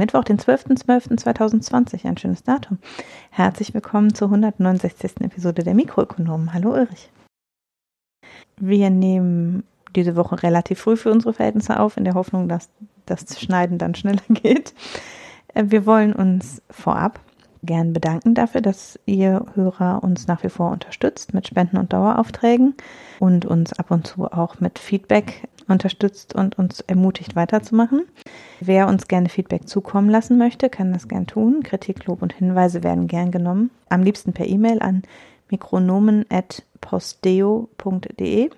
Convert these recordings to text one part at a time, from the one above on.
Mittwoch, den 12.12.2020, ein schönes Datum. Herzlich willkommen zur 169. Episode der Mikroökonomen. Hallo Ulrich. Wir nehmen diese Woche relativ früh für unsere Verhältnisse auf, in der Hoffnung, dass das Schneiden dann schneller geht. Äh, wir wollen uns vorab gern bedanken dafür, dass ihr Hörer uns nach wie vor unterstützt mit Spenden und Daueraufträgen und uns ab und zu auch mit Feedback unterstützt und uns ermutigt weiterzumachen. Wer uns gerne Feedback zukommen lassen möchte, kann das gern tun. Kritik, Lob und Hinweise werden gern genommen. Am liebsten per E-Mail an mikronomen.posteo.de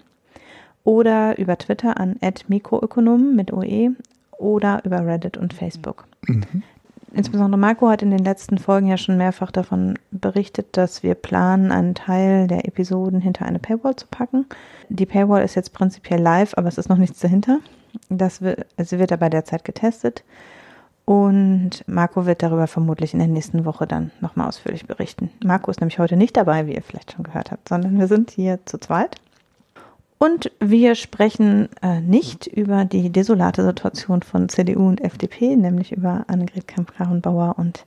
oder über Twitter an mikroökonomen mit OE oder über Reddit und Facebook. Mhm. Insbesondere Marco hat in den letzten Folgen ja schon mehrfach davon berichtet, dass wir planen, einen Teil der Episoden hinter eine Paywall zu packen. Die Paywall ist jetzt prinzipiell live, aber es ist noch nichts dahinter. Das wird, also wird aber derzeit getestet. Und Marco wird darüber vermutlich in der nächsten Woche dann nochmal ausführlich berichten. Marco ist nämlich heute nicht dabei, wie ihr vielleicht schon gehört habt, sondern wir sind hier zu zweit. Und wir sprechen äh, nicht über die desolate Situation von CDU und FDP, nämlich über Annegret Kramp-Karrenbauer und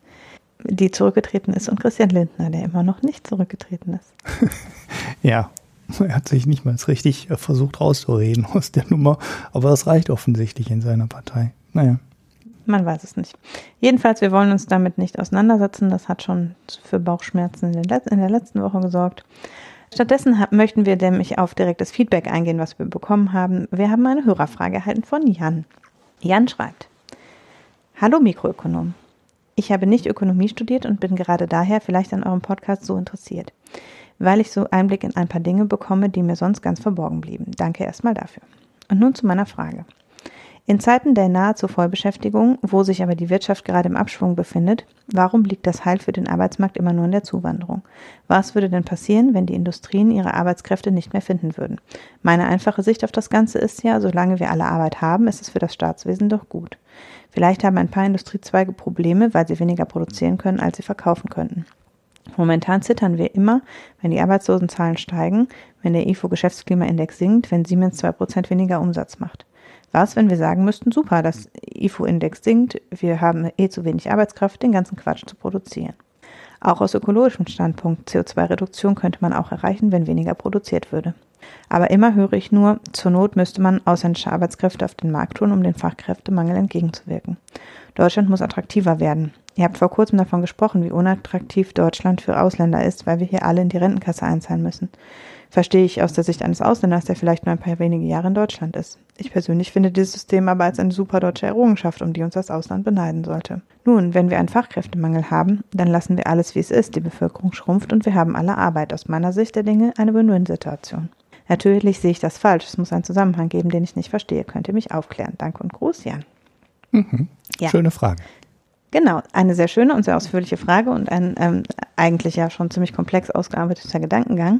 die zurückgetreten ist und Christian Lindner, der immer noch nicht zurückgetreten ist. ja, er hat sich nicht mal richtig äh, versucht rauszureden aus der Nummer, aber das reicht offensichtlich in seiner Partei. Naja. Man weiß es nicht. Jedenfalls, wir wollen uns damit nicht auseinandersetzen. Das hat schon für Bauchschmerzen in, der letzten Woche gesorgt. Stattdessen möchten wir nämlich auf direktes Feedback eingehen, was wir bekommen haben. Wir haben eine Hörerfrage erhalten von Jan. Jan schreibt: Hallo Mikroökonom. Ich habe nicht Ökonomie studiert und bin gerade daher vielleicht an eurem Podcast so interessiert, weil ich so Einblick in ein paar Dinge bekomme, die mir sonst ganz verborgen blieben. Danke erstmal dafür. Und nun zu meiner Frage. In Zeiten der nahezu Vollbeschäftigung, wo sich aber die Wirtschaft gerade im Abschwung befindet, warum liegt das Heil für den Arbeitsmarkt immer nur in der Zuwanderung? Was würde denn passieren, wenn die Industrien ihre Arbeitskräfte nicht mehr finden würden? Meine einfache Sicht auf das Ganze ist ja, solange wir alle Arbeit haben, ist es für das Staatswesen doch gut. Vielleicht haben ein paar Industriezweige Probleme, weil sie weniger produzieren können, als sie verkaufen könnten. Momentan zittern wir immer, wenn die Arbeitslosenzahlen steigen, wenn der IFO-Geschäftsklimaindex sinkt, wenn Siemens zwei Prozent weniger Umsatz macht. Was, wenn wir sagen müssten, super, das IFO-Index sinkt, wir haben eh zu wenig Arbeitskraft, den ganzen Quatsch zu produzieren. Auch aus ökologischem Standpunkt CO2-Reduktion könnte man auch erreichen, wenn weniger produziert würde. Aber immer höre ich nur, zur Not müsste man ausländische Arbeitskräfte auf den Markt tun, um den Fachkräftemangel entgegenzuwirken. Deutschland muss attraktiver werden. Ihr habt vor kurzem davon gesprochen, wie unattraktiv Deutschland für Ausländer ist, weil wir hier alle in die Rentenkasse einzahlen müssen verstehe ich aus der Sicht eines Ausländers, der vielleicht nur ein paar wenige Jahre in Deutschland ist. Ich persönlich finde dieses System aber als eine super deutsche Errungenschaft, um die uns das Ausland beneiden sollte. Nun, wenn wir einen Fachkräftemangel haben, dann lassen wir alles, wie es ist. Die Bevölkerung schrumpft und wir haben alle Arbeit. Aus meiner Sicht der Dinge eine Win-Win-Situation. Natürlich sehe ich das falsch. Es muss einen Zusammenhang geben, den ich nicht verstehe. Könnt ihr mich aufklären? Danke und Gruß, Jan. Mhm. Ja. Schöne Frage. Genau, eine sehr schöne und sehr ausführliche Frage und ein ähm, eigentlich ja schon ziemlich komplex ausgearbeiteter Gedankengang.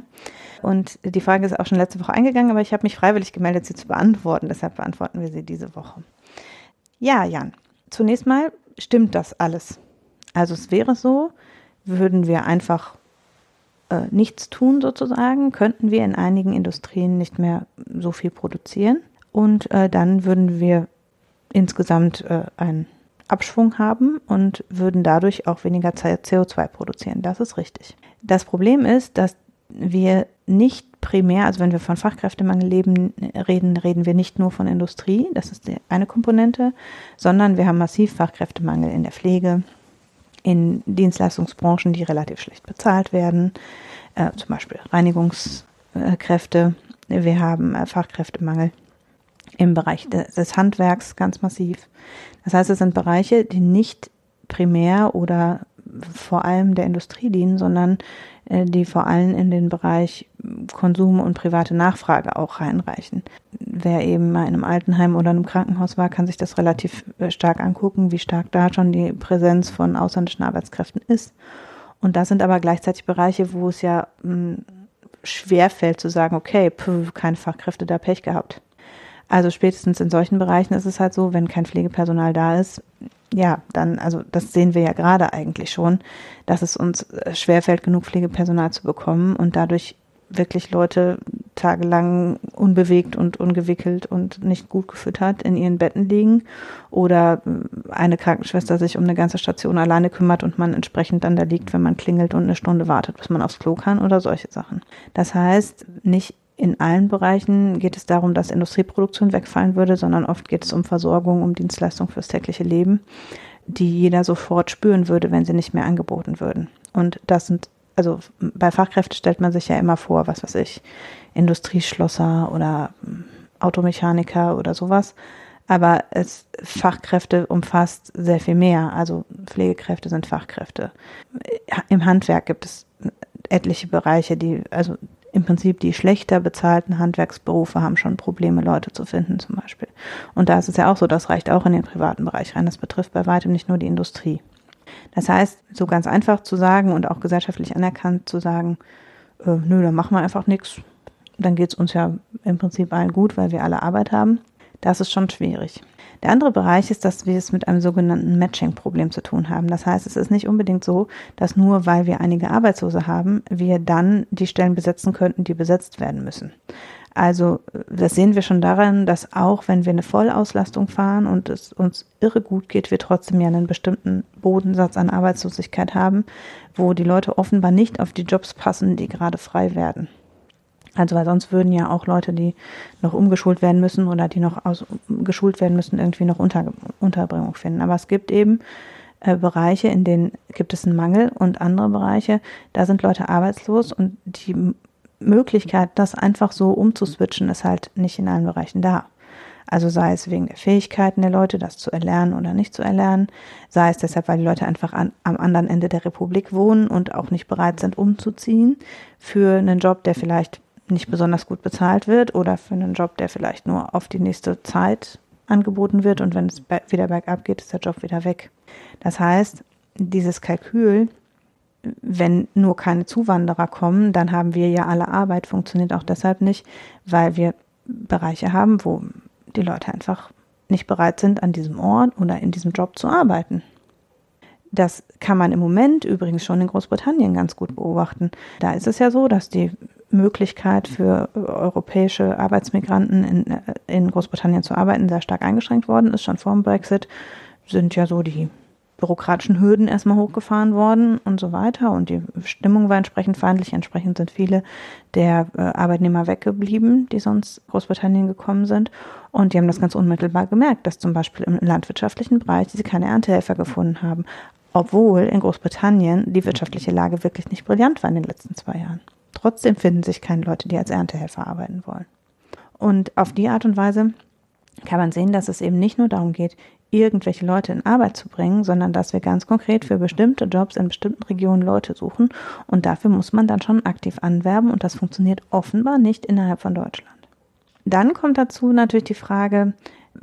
Und die Frage ist auch schon letzte Woche eingegangen, aber ich habe mich freiwillig gemeldet, sie zu beantworten. Deshalb beantworten wir sie diese Woche. Ja, Jan, zunächst mal stimmt das alles. Also es wäre so, würden wir einfach äh, nichts tun sozusagen, könnten wir in einigen Industrien nicht mehr so viel produzieren und äh, dann würden wir insgesamt äh, einen Abschwung haben und würden dadurch auch weniger CO2 produzieren. Das ist richtig. Das Problem ist, dass wir nicht primär, also wenn wir von Fachkräftemangel leben, reden, reden wir nicht nur von Industrie, das ist die eine Komponente, sondern wir haben massiv Fachkräftemangel in der Pflege, in Dienstleistungsbranchen, die relativ schlecht bezahlt werden, äh, zum Beispiel Reinigungskräfte. Wir haben äh, Fachkräftemangel im Bereich des, des Handwerks ganz massiv. Das heißt, es sind Bereiche, die nicht primär oder vor allem der Industrie dienen, sondern die vor allem in den Bereich Konsum und private Nachfrage auch reinreichen. Wer eben mal in einem Altenheim oder einem Krankenhaus war, kann sich das relativ äh, stark angucken, wie stark da schon die Präsenz von ausländischen Arbeitskräften ist. Und das sind aber gleichzeitig Bereiche, wo es ja hm, schwer fällt zu sagen, okay, pf, keine Fachkräfte da Pech gehabt. Also spätestens in solchen Bereichen ist es halt so, wenn kein Pflegepersonal da ist, ja, dann, also das sehen wir ja gerade eigentlich schon, dass es uns äh, schwerfällt, genug Pflegepersonal zu bekommen und dadurch wirklich Leute tagelang unbewegt und ungewickelt und nicht gut gefüttert in ihren Betten liegen oder äh, eine Krankenschwester sich um eine ganze Station alleine kümmert und man entsprechend dann da liegt, wenn man klingelt und eine Stunde wartet, bis man aufs Klo kann oder solche Sachen. Das heißt, nicht in allen Bereichen geht es darum, dass Industrieproduktion wegfallen würde, sondern oft geht es um Versorgung, um Dienstleistung fürs tägliche Leben, die jeder sofort spüren würde, wenn sie nicht mehr angeboten würden. Und das sind, also bei Fachkräften stellt man sich ja immer vor, was weiß ich, Industrieschlosser oder hm, Automechaniker oder sowas. Aber es Fachkräfte umfasst sehr viel mehr. Also Pflegekräfte sind Fachkräfte. Im Handwerk gibt es etliche Bereiche, die, also im Prinzip die schlechter bezahlten Handwerksberufe haben schon Probleme, Leute zu finden zum Beispiel. Und da ist es ja auch so, das reicht auch in den privaten Bereich rein. Das betrifft bei weitem nicht nur die Industrie. Das heißt, so ganz einfach zu sagen und auch gesellschaftlich anerkannt zu sagen, äh, nö, dann machen wir einfach nichts, dann geht es uns ja im Prinzip allen gut, weil wir alle Arbeit haben, das ist schon schwierig. Der andere Bereich ist, dass wir es mit einem sogenannten Matching-Problem zu tun haben. Das heißt, es ist nicht unbedingt so, dass nur weil wir einige Arbeitslose haben, wir dann die Stellen besetzen könnten, die besetzt werden müssen. Also das sehen wir schon daran, dass auch wenn wir eine Vollauslastung fahren und es uns irre gut geht, wir trotzdem ja einen bestimmten Bodensatz an Arbeitslosigkeit haben, wo die Leute offenbar nicht auf die Jobs passen, die gerade frei werden. Also weil sonst würden ja auch Leute, die noch umgeschult werden müssen oder die noch aus, geschult werden müssen, irgendwie noch Unter, Unterbringung finden. Aber es gibt eben äh, Bereiche, in denen gibt es einen Mangel und andere Bereiche, da sind Leute arbeitslos und die Möglichkeit, das einfach so umzuswitchen, ist halt nicht in allen Bereichen da. Also sei es wegen der Fähigkeiten der Leute, das zu erlernen oder nicht zu erlernen, sei es deshalb, weil die Leute einfach an, am anderen Ende der Republik wohnen und auch nicht bereit sind, umzuziehen für einen Job, der vielleicht nicht besonders gut bezahlt wird oder für einen Job, der vielleicht nur auf die nächste Zeit angeboten wird und wenn es wieder bergab geht, ist der Job wieder weg. Das heißt, dieses Kalkül, wenn nur keine Zuwanderer kommen, dann haben wir ja alle Arbeit, funktioniert auch deshalb nicht, weil wir Bereiche haben, wo die Leute einfach nicht bereit sind, an diesem Ort oder in diesem Job zu arbeiten. Das kann man im Moment übrigens schon in Großbritannien ganz gut beobachten. Da ist es ja so, dass die Möglichkeit für europäische Arbeitsmigranten in, äh, in Großbritannien zu arbeiten sehr stark eingeschränkt worden ist. Schon vor dem Brexit sind ja so die bürokratischen Hürden erstmal hochgefahren worden und so weiter. Und die Stimmung war entsprechend feindlich. Entsprechend sind viele der äh, Arbeitnehmer weggeblieben, die sonst Großbritannien gekommen sind. Und die haben das ganz unmittelbar gemerkt, dass zum Beispiel im landwirtschaftlichen Bereich sie keine Erntehelfer gefunden haben, obwohl in Großbritannien die wirtschaftliche Lage wirklich nicht brillant war in den letzten zwei Jahren. Trotzdem finden sich keine Leute, die als Erntehelfer arbeiten wollen. Und auf die Art und Weise kann man sehen, dass es eben nicht nur darum geht, irgendwelche Leute in Arbeit zu bringen, sondern dass wir ganz konkret für bestimmte Jobs in bestimmten Regionen Leute suchen. Und dafür muss man dann schon aktiv anwerben und das funktioniert offenbar nicht innerhalb von Deutschland. Dann kommt dazu natürlich die Frage,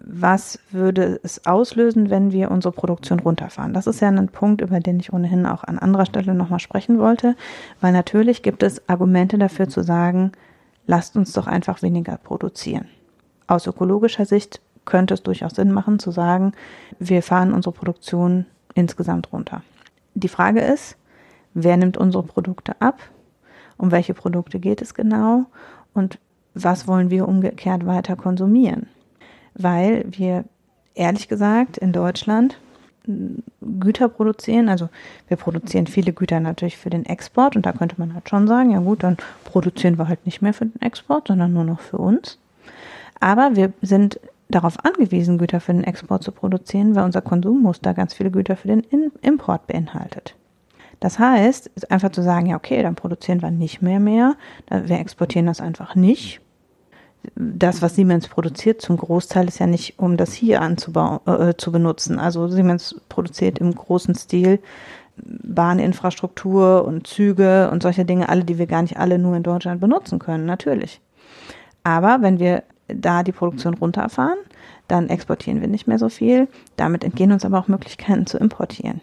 was würde es auslösen, wenn wir unsere Produktion runterfahren? Das ist ja ein Punkt, über den ich ohnehin auch an anderer Stelle nochmal sprechen wollte, weil natürlich gibt es Argumente dafür zu sagen, lasst uns doch einfach weniger produzieren. Aus ökologischer Sicht könnte es durchaus Sinn machen zu sagen, wir fahren unsere Produktion insgesamt runter. Die Frage ist, wer nimmt unsere Produkte ab? Um welche Produkte geht es genau? Und was wollen wir umgekehrt weiter konsumieren? Weil wir ehrlich gesagt in Deutschland Güter produzieren. Also wir produzieren viele Güter natürlich für den Export und da könnte man halt schon sagen, ja gut, dann produzieren wir halt nicht mehr für den Export, sondern nur noch für uns. Aber wir sind darauf angewiesen, Güter für den Export zu produzieren, weil unser Konsummuster ganz viele Güter für den Import beinhaltet. Das heißt, einfach zu sagen, ja okay, dann produzieren wir nicht mehr mehr, wir exportieren das einfach nicht das, was Siemens produziert, zum Großteil ist ja nicht, um das hier anzubauen, äh, zu benutzen. Also Siemens produziert im großen Stil Bahninfrastruktur und Züge und solche Dinge, alle, die wir gar nicht alle nur in Deutschland benutzen können, natürlich. Aber wenn wir da die Produktion runterfahren, dann exportieren wir nicht mehr so viel. Damit entgehen uns aber auch Möglichkeiten zu importieren,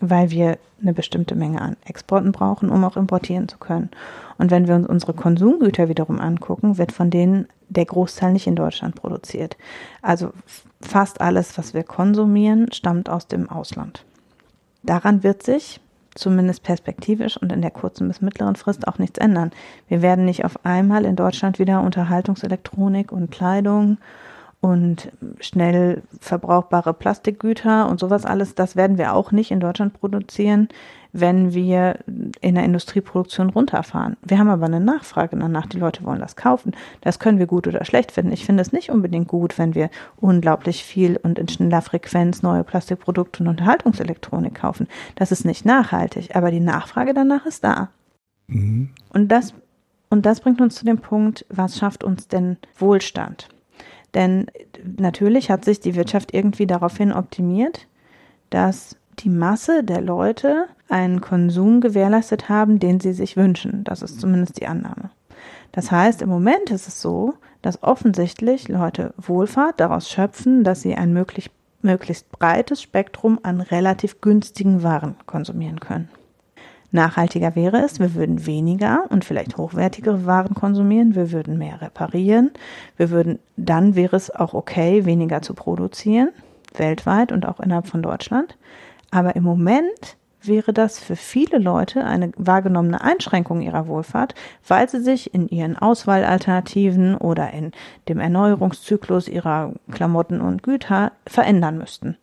weil wir eine bestimmte Menge an Exporten brauchen, um auch importieren zu können. Und wenn wir uns unsere Konsumgüter wiederum angucken, wird von denen der Großteil nicht in Deutschland produziert. Also fast alles, was wir konsumieren, stammt aus dem Ausland. Daran wird sich zumindest perspektivisch und in der kurzen bis mittleren Frist auch nichts ändern. Wir werden nicht auf einmal in Deutschland wieder Unterhaltungselektronik und Kleidung und schnell verbrauchbare Plastikgüter und sowas alles, das werden wir auch nicht in Deutschland produzieren, wenn wir in der Industrieproduktion runterfahren. Wir haben aber eine Nachfrage danach, die Leute wollen das kaufen. Das können wir gut oder schlecht finden. Ich finde es nicht unbedingt gut, wenn wir unglaublich viel und in schneller Frequenz neue Plastikprodukte und Unterhaltungselektronik kaufen. Das ist nicht nachhaltig, aber die Nachfrage danach ist da. Mhm. Und das und das bringt uns zu dem Punkt, was schafft uns denn Wohlstand? Denn natürlich hat sich die Wirtschaft irgendwie daraufhin optimiert, dass die Masse der Leute einen Konsum gewährleistet haben, den sie sich wünschen. Das ist zumindest die Annahme. Das heißt, im Moment ist es so, dass offensichtlich Leute Wohlfahrt daraus schöpfen, dass sie ein möglich, möglichst breites Spektrum an relativ günstigen Waren konsumieren können. Nachhaltiger wäre es, wir würden weniger und vielleicht hochwertigere Waren konsumieren, wir würden mehr reparieren, wir würden, dann wäre es auch okay, weniger zu produzieren, weltweit und auch innerhalb von Deutschland. Aber im Moment wäre das für viele Leute eine wahrgenommene Einschränkung ihrer Wohlfahrt, weil sie sich in ihren Auswahlalternativen oder in dem Erneuerungszyklus ihrer Klamotten und Güter verändern müssten.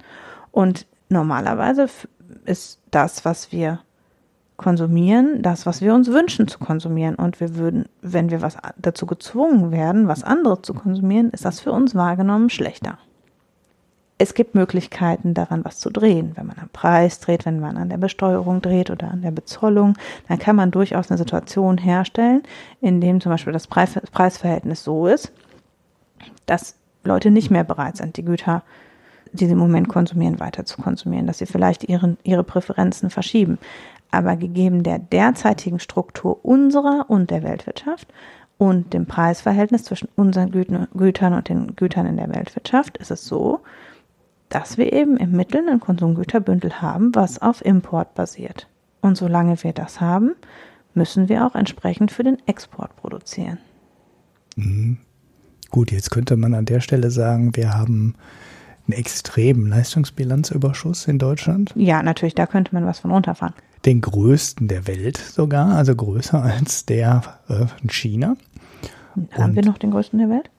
Und normalerweise ist das, was wir konsumieren, das, was wir uns wünschen zu konsumieren. Und wir würden, wenn wir was dazu gezwungen werden, was anderes zu konsumieren, ist das für uns wahrgenommen schlechter. Es gibt Möglichkeiten, daran was zu drehen. Wenn man am Preis dreht, wenn man an der Besteuerung dreht oder an der Bezollung, dann kann man durchaus eine Situation herstellen, in dem zum Beispiel das Preisverhältnis so ist, dass Leute nicht mehr bereit sind, die Güter, die sie im Moment konsumieren, weiter zu konsumieren, dass sie vielleicht ihren, ihre Präferenzen verschieben. Aber gegeben der derzeitigen Struktur unserer und der Weltwirtschaft und dem Preisverhältnis zwischen unseren Gütern und den Gütern in der Weltwirtschaft ist es so, dass wir eben im Mittel ein Konsumgüterbündel haben, was auf Import basiert. Und solange wir das haben, müssen wir auch entsprechend für den Export produzieren. Mhm. Gut, jetzt könnte man an der Stelle sagen, wir haben einen extremen Leistungsbilanzüberschuss in Deutschland. Ja, natürlich, da könnte man was von runterfahren den größten der Welt sogar, also größer als der äh, in China. Haben Und, wir noch den größten der Welt?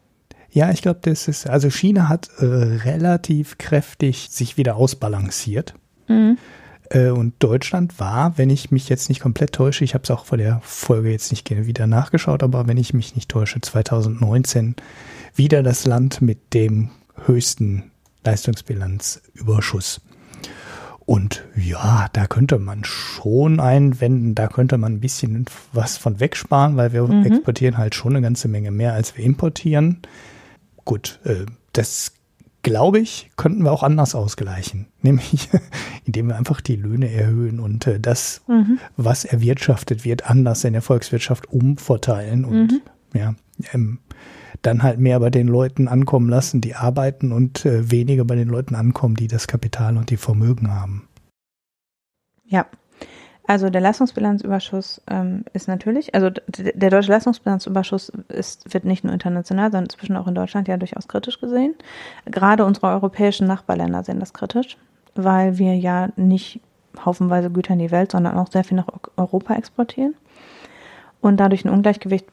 Ja, ich glaube, das ist, also China hat äh, relativ kräftig sich wieder ausbalanciert. Mhm. Äh, und Deutschland war, wenn ich mich jetzt nicht komplett täusche, ich habe es auch vor der Folge jetzt nicht wieder nachgeschaut, aber wenn ich mich nicht täusche, 2019 wieder das Land mit dem höchsten Leistungsbilanzüberschuss. Und ja, da könnte man schon einwenden, da könnte man ein bisschen was von wegsparen, weil wir mhm. exportieren halt schon eine ganze Menge mehr, als wir importieren. Gut, äh, das glaube ich, könnten wir auch anders ausgleichen, nämlich indem wir einfach die Löhne erhöhen und äh, das, mhm. was erwirtschaftet wird, anders in der Volkswirtschaft umverteilen und mhm. ja, ähm, dann halt mehr bei den Leuten ankommen lassen, die arbeiten und äh, weniger bei den Leuten ankommen, die das Kapital und die Vermögen haben. Ja, also der Leistungsbilanzüberschuss ähm, ist natürlich, also der deutsche Leistungsbilanzüberschuss ist, wird nicht nur international, sondern inzwischen auch in Deutschland ja durchaus kritisch gesehen. Gerade unsere europäischen Nachbarländer sehen das kritisch, weil wir ja nicht haufenweise Güter in die Welt, sondern auch sehr viel nach Europa exportieren. Und dadurch ein Ungleichgewicht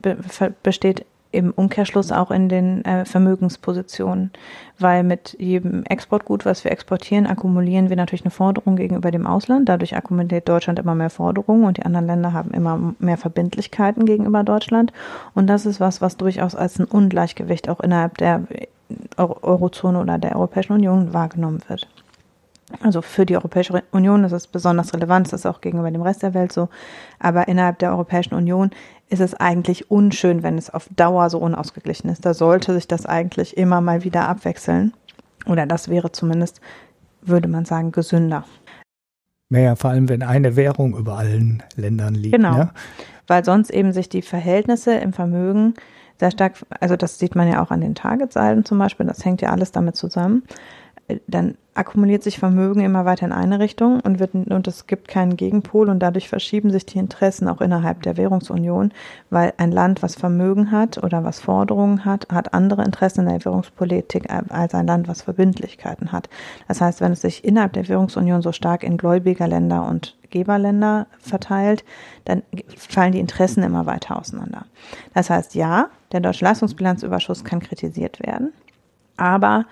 besteht im Umkehrschluss auch in den äh, Vermögenspositionen, weil mit jedem Exportgut, was wir exportieren, akkumulieren wir natürlich eine Forderung gegenüber dem Ausland. Dadurch akkumuliert Deutschland immer mehr Forderungen und die anderen Länder haben immer mehr Verbindlichkeiten gegenüber Deutschland. Und das ist was, was durchaus als ein Ungleichgewicht auch innerhalb der Eurozone oder der Europäischen Union wahrgenommen wird. Also für die Europäische Union ist es besonders relevant, das ist auch gegenüber dem Rest der Welt so. Aber innerhalb der Europäischen Union ist es eigentlich unschön, wenn es auf Dauer so unausgeglichen ist. Da sollte sich das eigentlich immer mal wieder abwechseln. Oder das wäre zumindest, würde man sagen, gesünder. Naja, vor allem, wenn eine Währung über allen Ländern liegt. Genau. Ne? Weil sonst eben sich die Verhältnisse im Vermögen sehr stark, also das sieht man ja auch an den Targetsalden zum Beispiel, das hängt ja alles damit zusammen dann akkumuliert sich Vermögen immer weiter in eine Richtung und, wird, und es gibt keinen Gegenpol und dadurch verschieben sich die Interessen auch innerhalb der Währungsunion, weil ein Land, was Vermögen hat oder was Forderungen hat, hat andere Interessen in der Währungspolitik als ein Land, was Verbindlichkeiten hat. Das heißt, wenn es sich innerhalb der Währungsunion so stark in Gläubigerländer und Geberländer verteilt, dann fallen die Interessen immer weiter auseinander. Das heißt, ja, der deutsche Leistungsbilanzüberschuss kann kritisiert werden, aber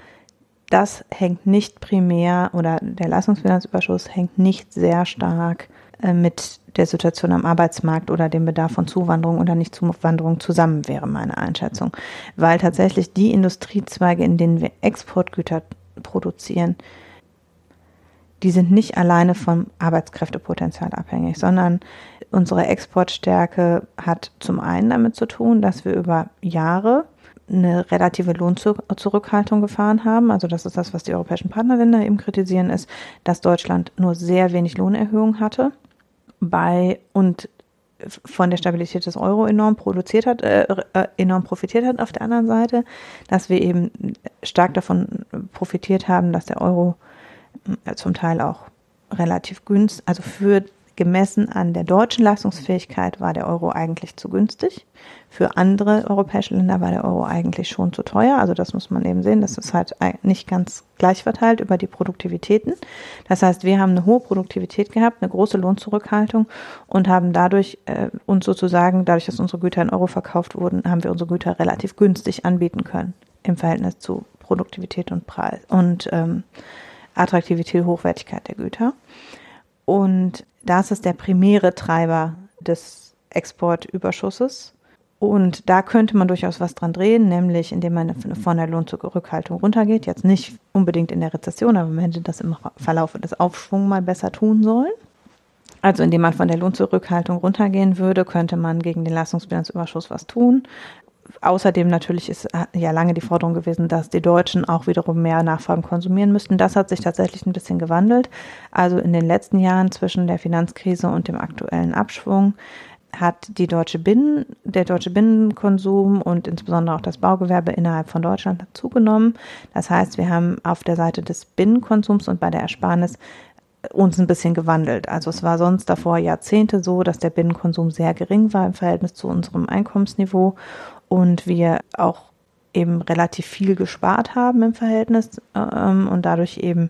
das hängt nicht primär oder der Leistungsfinanzüberschuss hängt nicht sehr stark äh, mit der Situation am Arbeitsmarkt oder dem Bedarf von Zuwanderung oder Nichtzuwanderung zusammen, wäre meine Einschätzung. Weil tatsächlich die Industriezweige, in denen wir Exportgüter produzieren, die sind nicht alleine vom Arbeitskräftepotenzial abhängig, sondern unsere Exportstärke hat zum einen damit zu tun, dass wir über Jahre eine relative Lohnzurückhaltung gefahren haben. Also das ist das, was die europäischen Partnerländer eben kritisieren, ist, dass Deutschland nur sehr wenig Lohnerhöhung hatte bei und von der Stabilität des Euro enorm produziert hat, äh, äh, enorm profitiert hat auf der anderen Seite, dass wir eben stark davon profitiert haben, dass der Euro äh, zum Teil auch relativ günstig, also für Gemessen an der deutschen Leistungsfähigkeit war der Euro eigentlich zu günstig. Für andere europäische Länder war der Euro eigentlich schon zu teuer. Also das muss man eben sehen. Das ist halt nicht ganz gleich verteilt über die Produktivitäten. Das heißt, wir haben eine hohe Produktivität gehabt, eine große Lohnzurückhaltung und haben dadurch äh, uns sozusagen, dadurch, dass unsere Güter in Euro verkauft wurden, haben wir unsere Güter relativ günstig anbieten können im Verhältnis zu Produktivität und Preis und ähm, Attraktivität, Hochwertigkeit der Güter. Und das ist der primäre Treiber des Exportüberschusses. Und da könnte man durchaus was dran drehen, nämlich indem man von der Lohnzurückhaltung runtergeht. Jetzt nicht unbedingt in der Rezession, aber man hätte das im Verlauf des Aufschwungs mal besser tun sollen. Also indem man von der Lohnzurückhaltung runtergehen würde, könnte man gegen den Leistungsbilanzüberschuss was tun außerdem natürlich ist äh, ja lange die Forderung gewesen, dass die Deutschen auch wiederum mehr Nachfragen konsumieren müssten. Das hat sich tatsächlich ein bisschen gewandelt. Also in den letzten Jahren zwischen der Finanzkrise und dem aktuellen Abschwung hat die deutsche Binnen, der deutsche Binnenkonsum und insbesondere auch das Baugewerbe innerhalb von Deutschland zugenommen. Das heißt, wir haben auf der Seite des Binnenkonsums und bei der Ersparnis uns ein bisschen gewandelt. Also es war sonst davor Jahrzehnte so, dass der Binnenkonsum sehr gering war im Verhältnis zu unserem Einkommensniveau und wir auch eben relativ viel gespart haben im Verhältnis ähm, und dadurch eben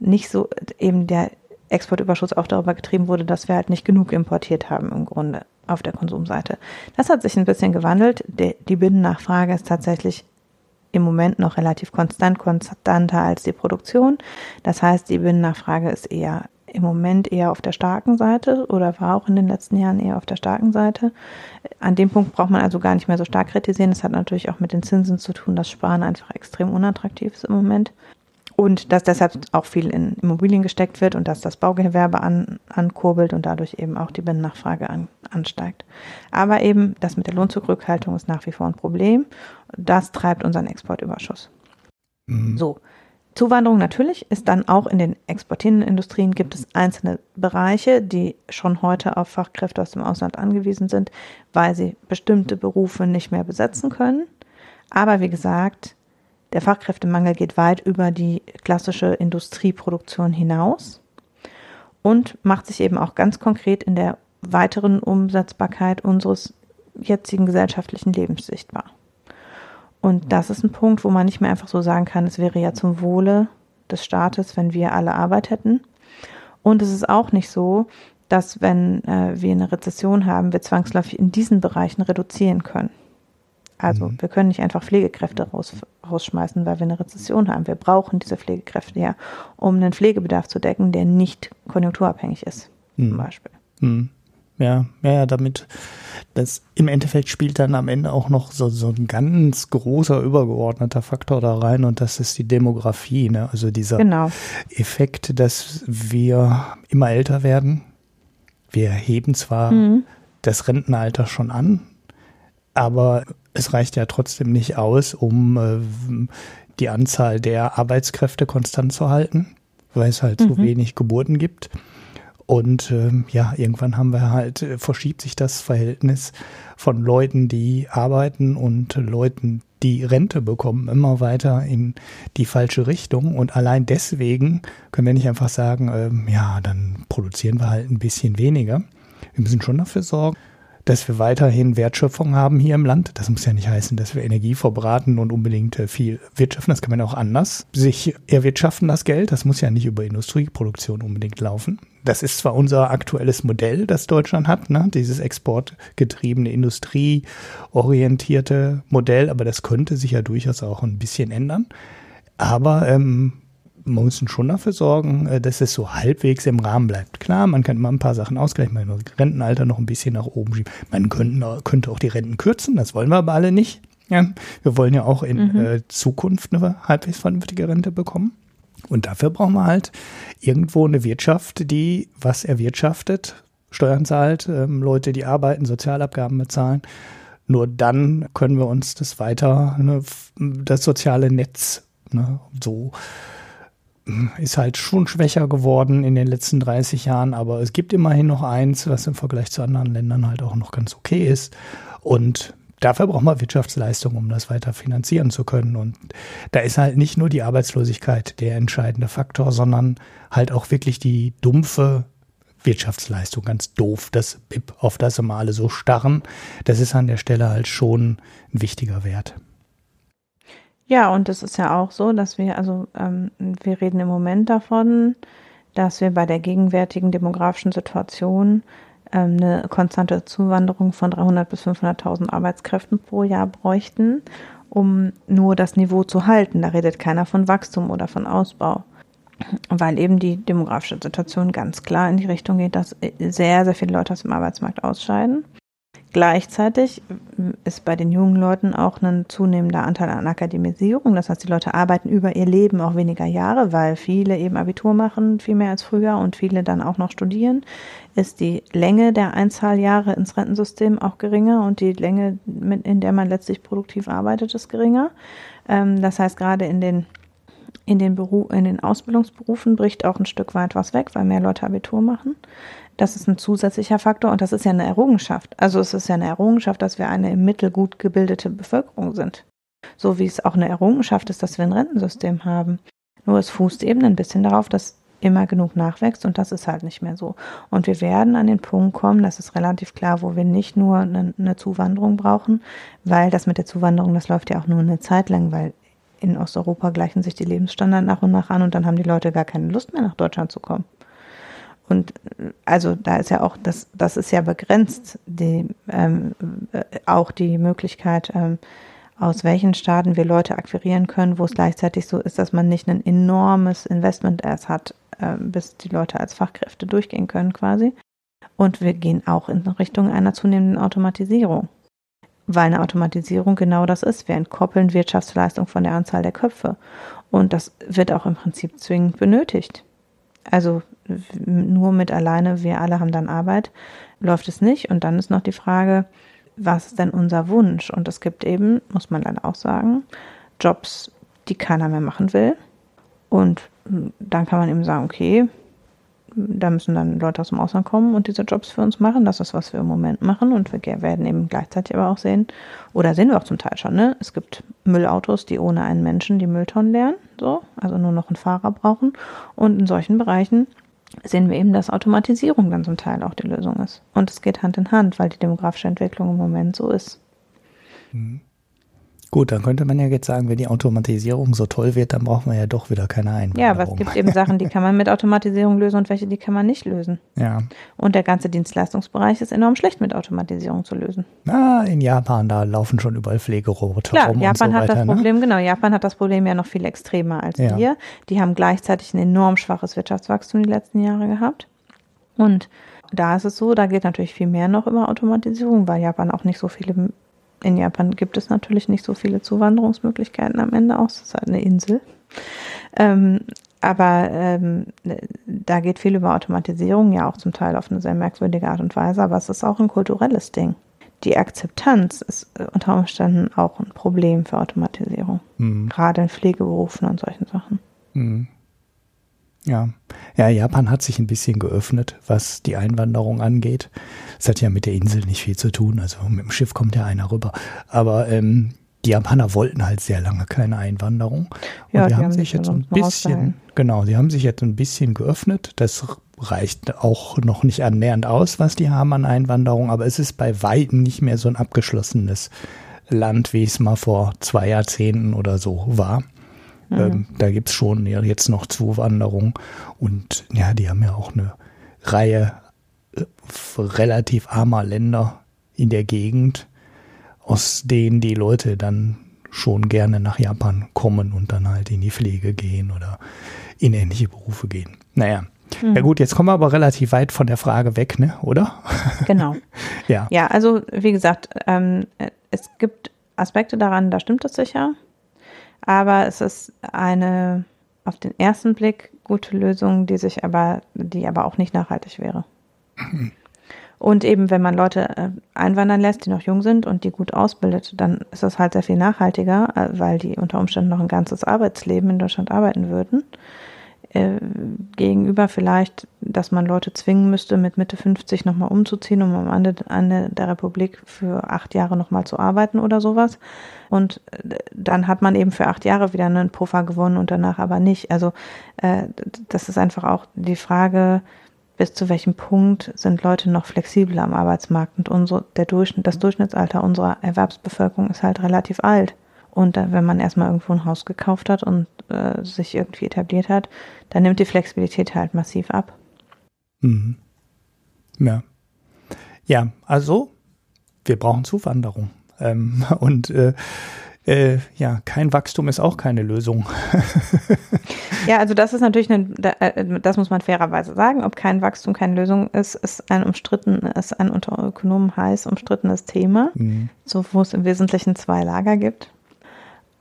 nicht so eben der Exportüberschuss auch darüber getrieben wurde, dass wir halt nicht genug importiert haben im Grunde auf der Konsumseite. Das hat sich ein bisschen gewandelt. Die, die Binnennachfrage ist tatsächlich im Moment noch relativ konstant, konstanter als die Produktion. Das heißt, die Binnennachfrage ist eher im Moment eher auf der starken Seite oder war auch in den letzten Jahren eher auf der starken Seite. An dem Punkt braucht man also gar nicht mehr so stark kritisieren. Das hat natürlich auch mit den Zinsen zu tun, dass Sparen einfach extrem unattraktiv ist im Moment. Und dass deshalb auch viel in Immobilien gesteckt wird und dass das Baugewerbe an, ankurbelt und dadurch eben auch die Binnennachfrage an, ansteigt. Aber eben das mit der Lohnzurückhaltung ist nach wie vor ein Problem. Das treibt unseren Exportüberschuss. Mhm. So, Zuwanderung natürlich ist dann auch in den exportierenden Industrien gibt es einzelne Bereiche, die schon heute auf Fachkräfte aus dem Ausland angewiesen sind, weil sie bestimmte Berufe nicht mehr besetzen können. Aber wie gesagt, der Fachkräftemangel geht weit über die klassische Industrieproduktion hinaus und macht sich eben auch ganz konkret in der weiteren Umsetzbarkeit unseres jetzigen gesellschaftlichen Lebens sichtbar. Und das ist ein Punkt, wo man nicht mehr einfach so sagen kann, es wäre ja zum Wohle des Staates, wenn wir alle Arbeit hätten. Und es ist auch nicht so, dass wenn äh, wir eine Rezession haben, wir zwangsläufig in diesen Bereichen reduzieren können. Also mhm. wir können nicht einfach Pflegekräfte raus, rausschmeißen, weil wir eine Rezession haben. Wir brauchen diese Pflegekräfte ja, um einen Pflegebedarf zu decken, der nicht konjunkturabhängig ist, mhm. zum Beispiel. Mhm. Ja, ja, damit das im Endeffekt spielt dann am Ende auch noch so, so ein ganz großer übergeordneter Faktor da rein und das ist die Demografie, ne? Also dieser genau. Effekt, dass wir immer älter werden. Wir heben zwar mhm. das Rentenalter schon an, aber es reicht ja trotzdem nicht aus, um äh, die Anzahl der Arbeitskräfte konstant zu halten, weil es halt mhm. so wenig Geburten gibt. Und ähm, ja, irgendwann haben wir halt, äh, verschiebt sich das Verhältnis von Leuten, die arbeiten und Leuten, die Rente bekommen, immer weiter in die falsche Richtung. Und allein deswegen können wir nicht einfach sagen, ähm, ja, dann produzieren wir halt ein bisschen weniger. Wir müssen schon dafür sorgen, dass wir weiterhin Wertschöpfung haben hier im Land. Das muss ja nicht heißen, dass wir Energie verbraten und unbedingt äh, viel wirtschaften. Das kann man auch anders sich erwirtschaften, das Geld. Das muss ja nicht über Industrieproduktion unbedingt laufen. Das ist zwar unser aktuelles Modell, das Deutschland hat, ne? dieses exportgetriebene, industrieorientierte Modell, aber das könnte sich ja durchaus auch ein bisschen ändern. Aber ähm, man muss schon dafür sorgen, äh, dass es so halbwegs im Rahmen bleibt. Klar, man kann immer ein paar Sachen ausgleichen, man kann das Rentenalter noch ein bisschen nach oben schieben. Man könnte, könnte auch die Renten kürzen, das wollen wir aber alle nicht. Ja, wir wollen ja auch in mhm. äh, Zukunft eine halbwegs vernünftige Rente bekommen. Und dafür brauchen wir halt irgendwo eine Wirtschaft, die was erwirtschaftet, Steuern zahlt, ähm, Leute, die arbeiten, Sozialabgaben bezahlen. Nur dann können wir uns das weiter, ne, das soziale Netz ne, so ist halt schon schwächer geworden in den letzten 30 Jahren, aber es gibt immerhin noch eins, was im Vergleich zu anderen Ländern halt auch noch ganz okay ist. Und dafür braucht man Wirtschaftsleistung, um das weiter finanzieren zu können. Und da ist halt nicht nur die Arbeitslosigkeit der entscheidende Faktor, sondern halt auch wirklich die dumpfe Wirtschaftsleistung, ganz doof, das BIP, auf das immer alle so starren. Das ist an der Stelle halt schon ein wichtiger Wert. Ja, und es ist ja auch so, dass wir, also ähm, wir reden im Moment davon, dass wir bei der gegenwärtigen demografischen Situation ähm, eine konstante Zuwanderung von 300 bis 500.000 Arbeitskräften pro Jahr bräuchten, um nur das Niveau zu halten. Da redet keiner von Wachstum oder von Ausbau, weil eben die demografische Situation ganz klar in die Richtung geht, dass sehr, sehr viele Leute aus dem Arbeitsmarkt ausscheiden. Gleichzeitig ist bei den jungen Leuten auch ein zunehmender Anteil an Akademisierung. Das heißt, die Leute arbeiten über ihr Leben auch weniger Jahre, weil viele eben Abitur machen, viel mehr als früher und viele dann auch noch studieren. Ist die Länge der Einzahljahre ins Rentensystem auch geringer und die Länge, in der man letztlich produktiv arbeitet, ist geringer. Ähm, das heißt, gerade in den in den, Beruf, in den Ausbildungsberufen bricht auch ein Stück weit was weg, weil mehr Leute Abitur machen. Das ist ein zusätzlicher Faktor und das ist ja eine Errungenschaft. Also es ist ja eine Errungenschaft, dass wir eine im Mittel gut gebildete Bevölkerung sind. So wie es auch eine Errungenschaft ist, dass wir ein Rentensystem haben. Nur es fußt eben ein bisschen darauf, dass immer genug nachwächst und das ist halt nicht mehr so. Und wir werden an den Punkt kommen, das ist relativ klar, wo wir nicht nur eine, eine Zuwanderung brauchen, weil das mit der Zuwanderung, das läuft ja auch nur eine Zeit lang, weil in Osteuropa gleichen sich die Lebensstandards nach und nach an und dann haben die Leute gar keine Lust mehr nach Deutschland zu kommen. Und also da ist ja auch, das, das ist ja begrenzt, die, ähm, äh, auch die Möglichkeit, ähm, aus welchen Staaten wir Leute akquirieren können, wo es gleichzeitig so ist, dass man nicht ein enormes Investment erst hat, äh, bis die Leute als Fachkräfte durchgehen können quasi. Und wir gehen auch in Richtung einer zunehmenden Automatisierung. Weil eine Automatisierung genau das ist. Wir entkoppeln Wirtschaftsleistung von der Anzahl der Köpfe. Und das wird auch im Prinzip zwingend benötigt. Also nur mit alleine, wir alle haben dann Arbeit, läuft es nicht. Und dann ist noch die Frage, was ist denn unser Wunsch? Und es gibt eben, muss man leider auch sagen, Jobs, die keiner mehr machen will. Und dann kann man eben sagen, okay, da müssen dann Leute aus dem Ausland kommen und diese Jobs für uns machen. Das ist, was wir im Moment machen. Und wir werden eben gleichzeitig aber auch sehen, oder sehen wir auch zum Teil schon, ne? Es gibt Müllautos, die ohne einen Menschen die Mülltonnen leeren, so, also nur noch einen Fahrer brauchen. Und in solchen Bereichen sehen wir eben, dass Automatisierung dann zum Teil auch die Lösung ist. Und es geht Hand in Hand, weil die demografische Entwicklung im Moment so ist. Mhm. Gut, dann könnte man ja jetzt sagen, wenn die Automatisierung so toll wird, dann brauchen wir ja doch wieder keine Einwanderung. Ja, aber es gibt eben Sachen, die kann man mit Automatisierung lösen und welche, die kann man nicht lösen. Ja. Und der ganze Dienstleistungsbereich ist enorm schlecht mit Automatisierung zu lösen. Na, in Japan, da laufen schon überall Pflegeroboter Klar, rum Japan und so hat weiter, das ne? Problem, genau, Japan hat das Problem ja noch viel extremer als Ja. wir. Die haben gleichzeitig ein enorm schwaches Wirtschaftswachstum die letzten Jahre gehabt. Und da ist es so, da geht natürlich viel mehr noch über Automatisierung, weil Japan auch nicht so viele, in Japan gibt es natürlich nicht so viele Zuwanderungsmöglichkeiten am Ende aus, das ist halt eine Insel. Ähm, aber ähm, da geht viel über Automatisierung, ja auch zum Teil auf eine sehr merkwürdige Art und Weise, aber es ist auch ein kulturelles Ding. Die Akzeptanz ist äh, unter Umständen auch ein Problem für Automatisierung, Mhm. gerade in Pflegeberufen und solchen Sachen. Mhm. Ja. ja, Japan hat sich ein bisschen geöffnet, was die Einwanderung angeht. Es hat ja mit der Insel nicht viel zu tun, also mit dem Schiff kommt ja einer rüber. Aber ähm, die Japaner wollten halt sehr lange keine Einwanderung. Und Ja, die, die haben haben sich jetzt ein bisschen, genau, sie haben sich jetzt ein bisschen geöffnet. Das reicht auch noch nicht annähernd aus, was die haben an Einwanderung, aber es ist bei Weitem nicht mehr so ein abgeschlossenes Land, wie es mal vor zwei Jahrzehnten oder so war. Ähm, da gibt's schon ja, jetzt noch Zuwanderung und ja, die haben ja auch eine Reihe äh, relativ armer Länder in der Gegend, aus denen die Leute dann schon gerne nach Japan kommen und dann halt in die Pflege gehen oder in ähnliche Berufe gehen. Naja. Ja gut, jetzt kommen wir aber relativ weit von der Frage weg, ne? Oder? Genau. Ja. Ja, also wie gesagt, ähm, es gibt Aspekte daran, da stimmt es sicher. Aber es ist eine auf den ersten Blick gute Lösung, die sich aber, die aber auch nicht nachhaltig wäre. Und eben, wenn man Leute äh, einwandern lässt, die noch jung sind und die gut ausbildet, dann ist das halt sehr viel nachhaltiger, äh, weil die unter Umständen noch ein ganzes Arbeitsleben in Deutschland arbeiten würden. Äh, gegenüber vielleicht, dass man Leute zwingen müsste, mit Mitte 50 nochmal umzuziehen, um am Ende, Ende der Republik für acht Jahre nochmal zu arbeiten oder sowas. Und äh, dann hat man eben für acht Jahre wieder einen Puffer gewonnen und danach aber nicht. Also äh, das ist einfach auch die Frage, bis zu welchem Punkt sind Leute noch flexibel am Arbeitsmarkt und unsere, der Durchschnitt, das Durchschnittsalter unserer Erwerbsbevölkerung ist halt relativ alt. Und dann, wenn man erstmal irgendwo ein Haus gekauft hat und äh, sich irgendwie etabliert hat, dann nimmt die Flexibilität halt massiv ab. Mhm. Ja. Ja, also wir brauchen Zuwanderung. Ähm, und äh, äh, ja, kein Wachstum ist auch keine Lösung. Ja, also das ist natürlich, eine, da- äh, das muss man fairerweise sagen, ob kein Wachstum keine Lösung ist, ist ein umstritten, ist ein unter Ökonomen heiß umstrittenes Thema, Mhm. so wo es im Wesentlichen zwei Lager gibt.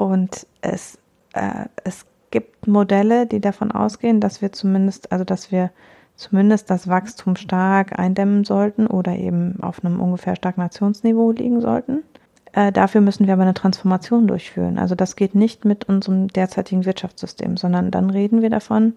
Und es, äh, es gibt Modelle, die davon ausgehen, dass wir zumindest, also dass wir zumindest das Wachstum stark eindämmen sollten oder eben auf einem ungefähr Stagnationsniveau liegen sollten. Äh, dafür müssen wir aber eine Transformation durchführen. Also das geht nicht mit unserem derzeitigen Wirtschaftssystem, sondern dann reden wir davon,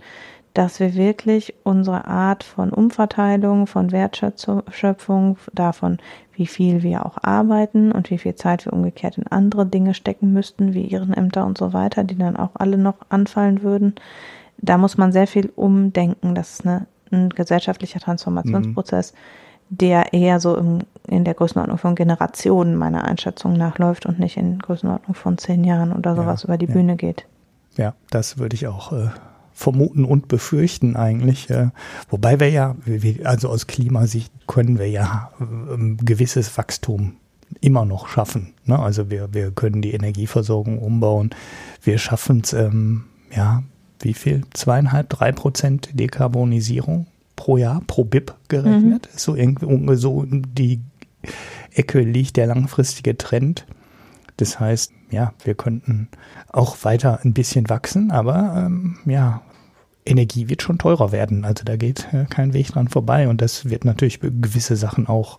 dass wir wirklich unsere Art von Umverteilung, von Wertschöpfung, davon, wie viel wir auch arbeiten und wie viel Zeit wir umgekehrt in andere Dinge stecken müssten, wie Ehrenämter und so weiter, die dann auch alle noch anfallen würden. Da muss man sehr viel umdenken. Das ist eine, ein gesellschaftlicher Transformationsprozess, der eher so im, in der Größenordnung von Generationen meiner Einschätzung nachläuft und nicht in Größenordnung von zehn Jahren oder sowas Ja, über die ja. Bühne geht. Ja, das würde ich auch äh, vermuten und befürchten eigentlich. Wobei wir ja, also aus Klimasicht können wir ja ein gewisses Wachstum immer noch schaffen. Ne? Also wir, wir können die Energieversorgung umbauen. Wir schaffen es, ähm, ja, wie viel? Zweieinhalb, drei Prozent Dekarbonisierung pro Jahr, pro BIP gerechnet. Ist So irgendwie so in die Ecke liegt der langfristige Trend. Das heißt, ja, wir könnten auch weiter ein bisschen wachsen, aber ähm, ja, Energie wird schon teurer werden. Also da geht äh, kein Weg dran vorbei und das wird natürlich gewisse Sachen auch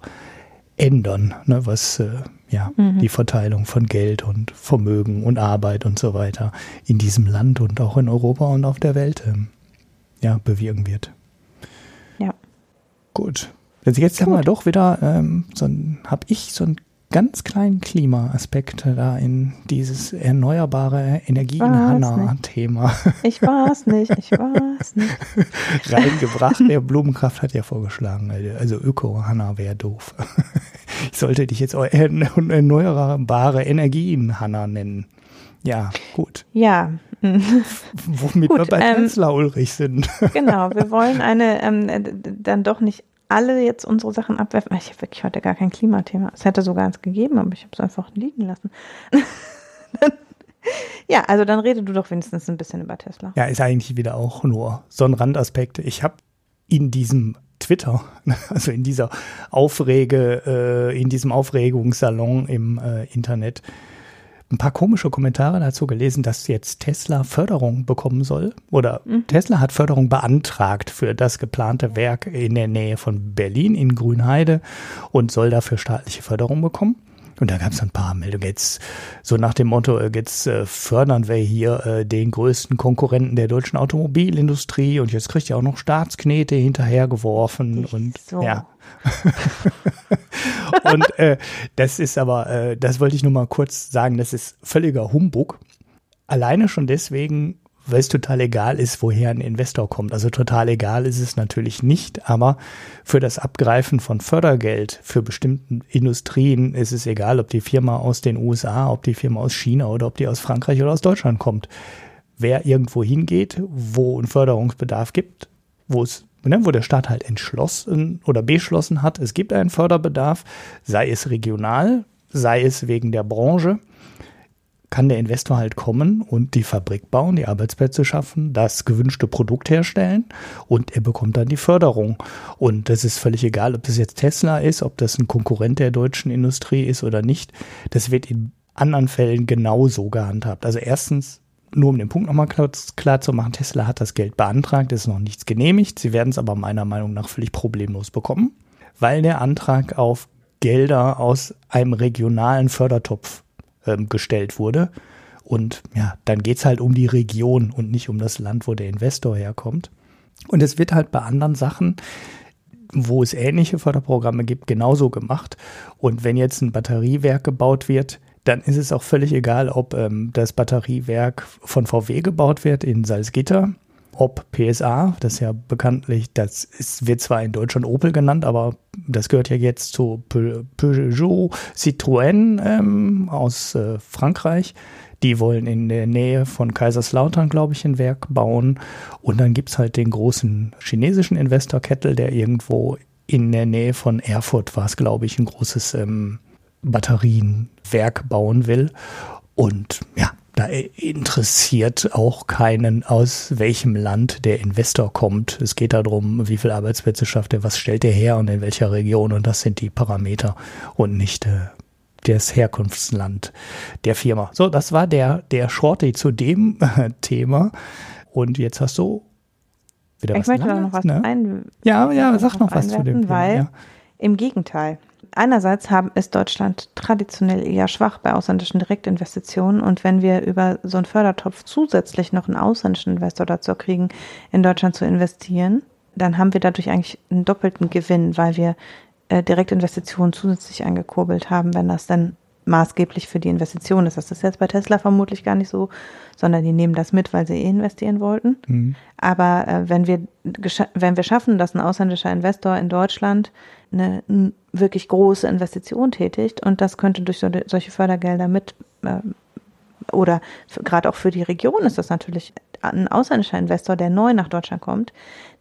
ändern, ne, was äh, ja die Verteilung von Geld und Vermögen und Arbeit und so weiter in diesem Land und auch in Europa und auf der Welt ähm, ja bewirken wird. Ja. Gut. Also jetzt haben wir doch wieder ähm, so ein, habe ich so einen ganz kleinen Klimaaspekt da in dieses erneuerbare Energie in Was Hanna-Thema Ich war's nicht, ich war's nicht. reingebracht. Der Blumenkraft hat ja vorgeschlagen, also Öko-Hanna wäre doof. Ich sollte dich jetzt erneuerbare Energien Hanna nennen. Ja, gut. Ja, Womit Gut, wir bei ähm, Tesla Ulrich sind. genau. Wir wollen eine, ähm, äh, dann doch nicht alle jetzt unsere Sachen abwerfen. Ich habe wirklich heute gar kein Klimathema. Es hätte sogar eins gegeben, aber ich habe es einfach liegen lassen. ja, also dann rede du doch wenigstens ein bisschen über Tesla. Ja, ist eigentlich wieder auch nur so ein Randaspekt. Ich habe in diesem Twitter, also in dieser Aufrege, äh, in diesem Aufregungssalon im äh, Internet, ein paar komische Kommentare dazu gelesen, dass jetzt Tesla Förderung bekommen soll. Oder Tesla hat Förderung beantragt für das geplante Werk in der Nähe von Berlin in Grünheide und soll dafür staatliche Förderung bekommen. Und da gab es ein paar Meldungen. Jetzt so nach dem Motto, äh, jetzt äh, fördern wir hier äh, den größten Konkurrenten der deutschen Automobilindustrie und jetzt kriegt ihr auch noch Staatsknete hinterhergeworfen Ich und so. ja. und äh, das ist aber, äh, das wollte ich nur mal kurz sagen, das ist völliger Humbug. Alleine schon deswegen, weil es total egal ist, woher ein Investor kommt. Also total egal ist es natürlich nicht, aber für das Abgreifen von Fördergeld für bestimmten Industrien ist es egal, ob die Firma aus den USA, ob die Firma aus China oder ob die aus Frankreich oder aus Deutschland kommt. Wer irgendwo hingeht, wo ein Förderungsbedarf gibt, wo es wo der Staat halt entschlossen oder beschlossen hat, es gibt einen Förderbedarf, sei es regional, sei es wegen der Branche, kann der Investor halt kommen und die Fabrik bauen, die Arbeitsplätze schaffen, das gewünschte Produkt herstellen und er bekommt dann die Förderung. Und das ist völlig egal, ob das jetzt Tesla ist, ob das ein Konkurrent der deutschen Industrie ist oder nicht. Das wird in anderen Fällen genauso gehandhabt. Also erstens, nur um den Punkt nochmal klar, klar zu machen, Tesla hat das Geld beantragt, ist noch nichts genehmigt. Sie werden es aber meiner Meinung nach völlig problemlos bekommen, weil der Antrag auf Gelder aus einem regionalen Fördertopf ähm, gestellt wurde. Und ja, dann geht's halt um die Region und nicht um das Land, wo der Investor herkommt. Und es wird halt bei anderen Sachen, wo es ähnliche Förderprogramme gibt, genauso gemacht. Und wenn jetzt ein Batteriewerk gebaut wird, dann ist es auch völlig egal, ob ähm, das Batteriewerk von VW gebaut wird in Salzgitter, ob PSA, das ja bekanntlich, das ist, wird zwar in Deutschland Opel genannt, aber das gehört ja jetzt zu Pe Peugeot Citroën ähm, aus äh, Frankreich. Die wollen in der Nähe von Kaiserslautern, glaube ich, ein Werk bauen. Und dann gibt's halt den großen chinesischen Investor Kettle, der irgendwo in der Nähe von Erfurt war es, glaube ich, ein großes ähm, Batterienwerk bauen will. Und ja, da interessiert auch keinen, aus welchem Land der Investor kommt. Es geht darum, wie viel Arbeitsplätze schafft er, was stellt er her und in welcher Region. Und das sind die Parameter und nicht äh, das Herkunftsland der Firma. So, das war der, der Shorty zu dem äh, Thema. Und jetzt hast du wieder Ich was möchte da noch was ne? ein, Ja, ja, sag noch was zu dem Thema. weil ja. im Gegenteil. Einerseits haben, ist Deutschland traditionell eher schwach bei ausländischen Direktinvestitionen und wenn wir über so einen Fördertopf zusätzlich noch einen ausländischen Investor dazu kriegen, in Deutschland zu investieren, dann haben wir dadurch eigentlich einen doppelten Gewinn, weil wir äh, Direktinvestitionen zusätzlich angekurbelt haben, wenn das dann maßgeblich für die Investition ist. Das ist jetzt bei Tesla vermutlich gar nicht so, sondern die nehmen das mit, weil sie eh investieren wollten. Mhm. Aber äh, wenn wir wenn wir schaffen, dass ein ausländischer Investor in Deutschland eine, wirklich große Investition tätigt und das könnte durch so, solche Fördergelder mit äh, oder gerade auch für die Region ist das natürlich ein ausländischer Investor, der neu nach Deutschland kommt,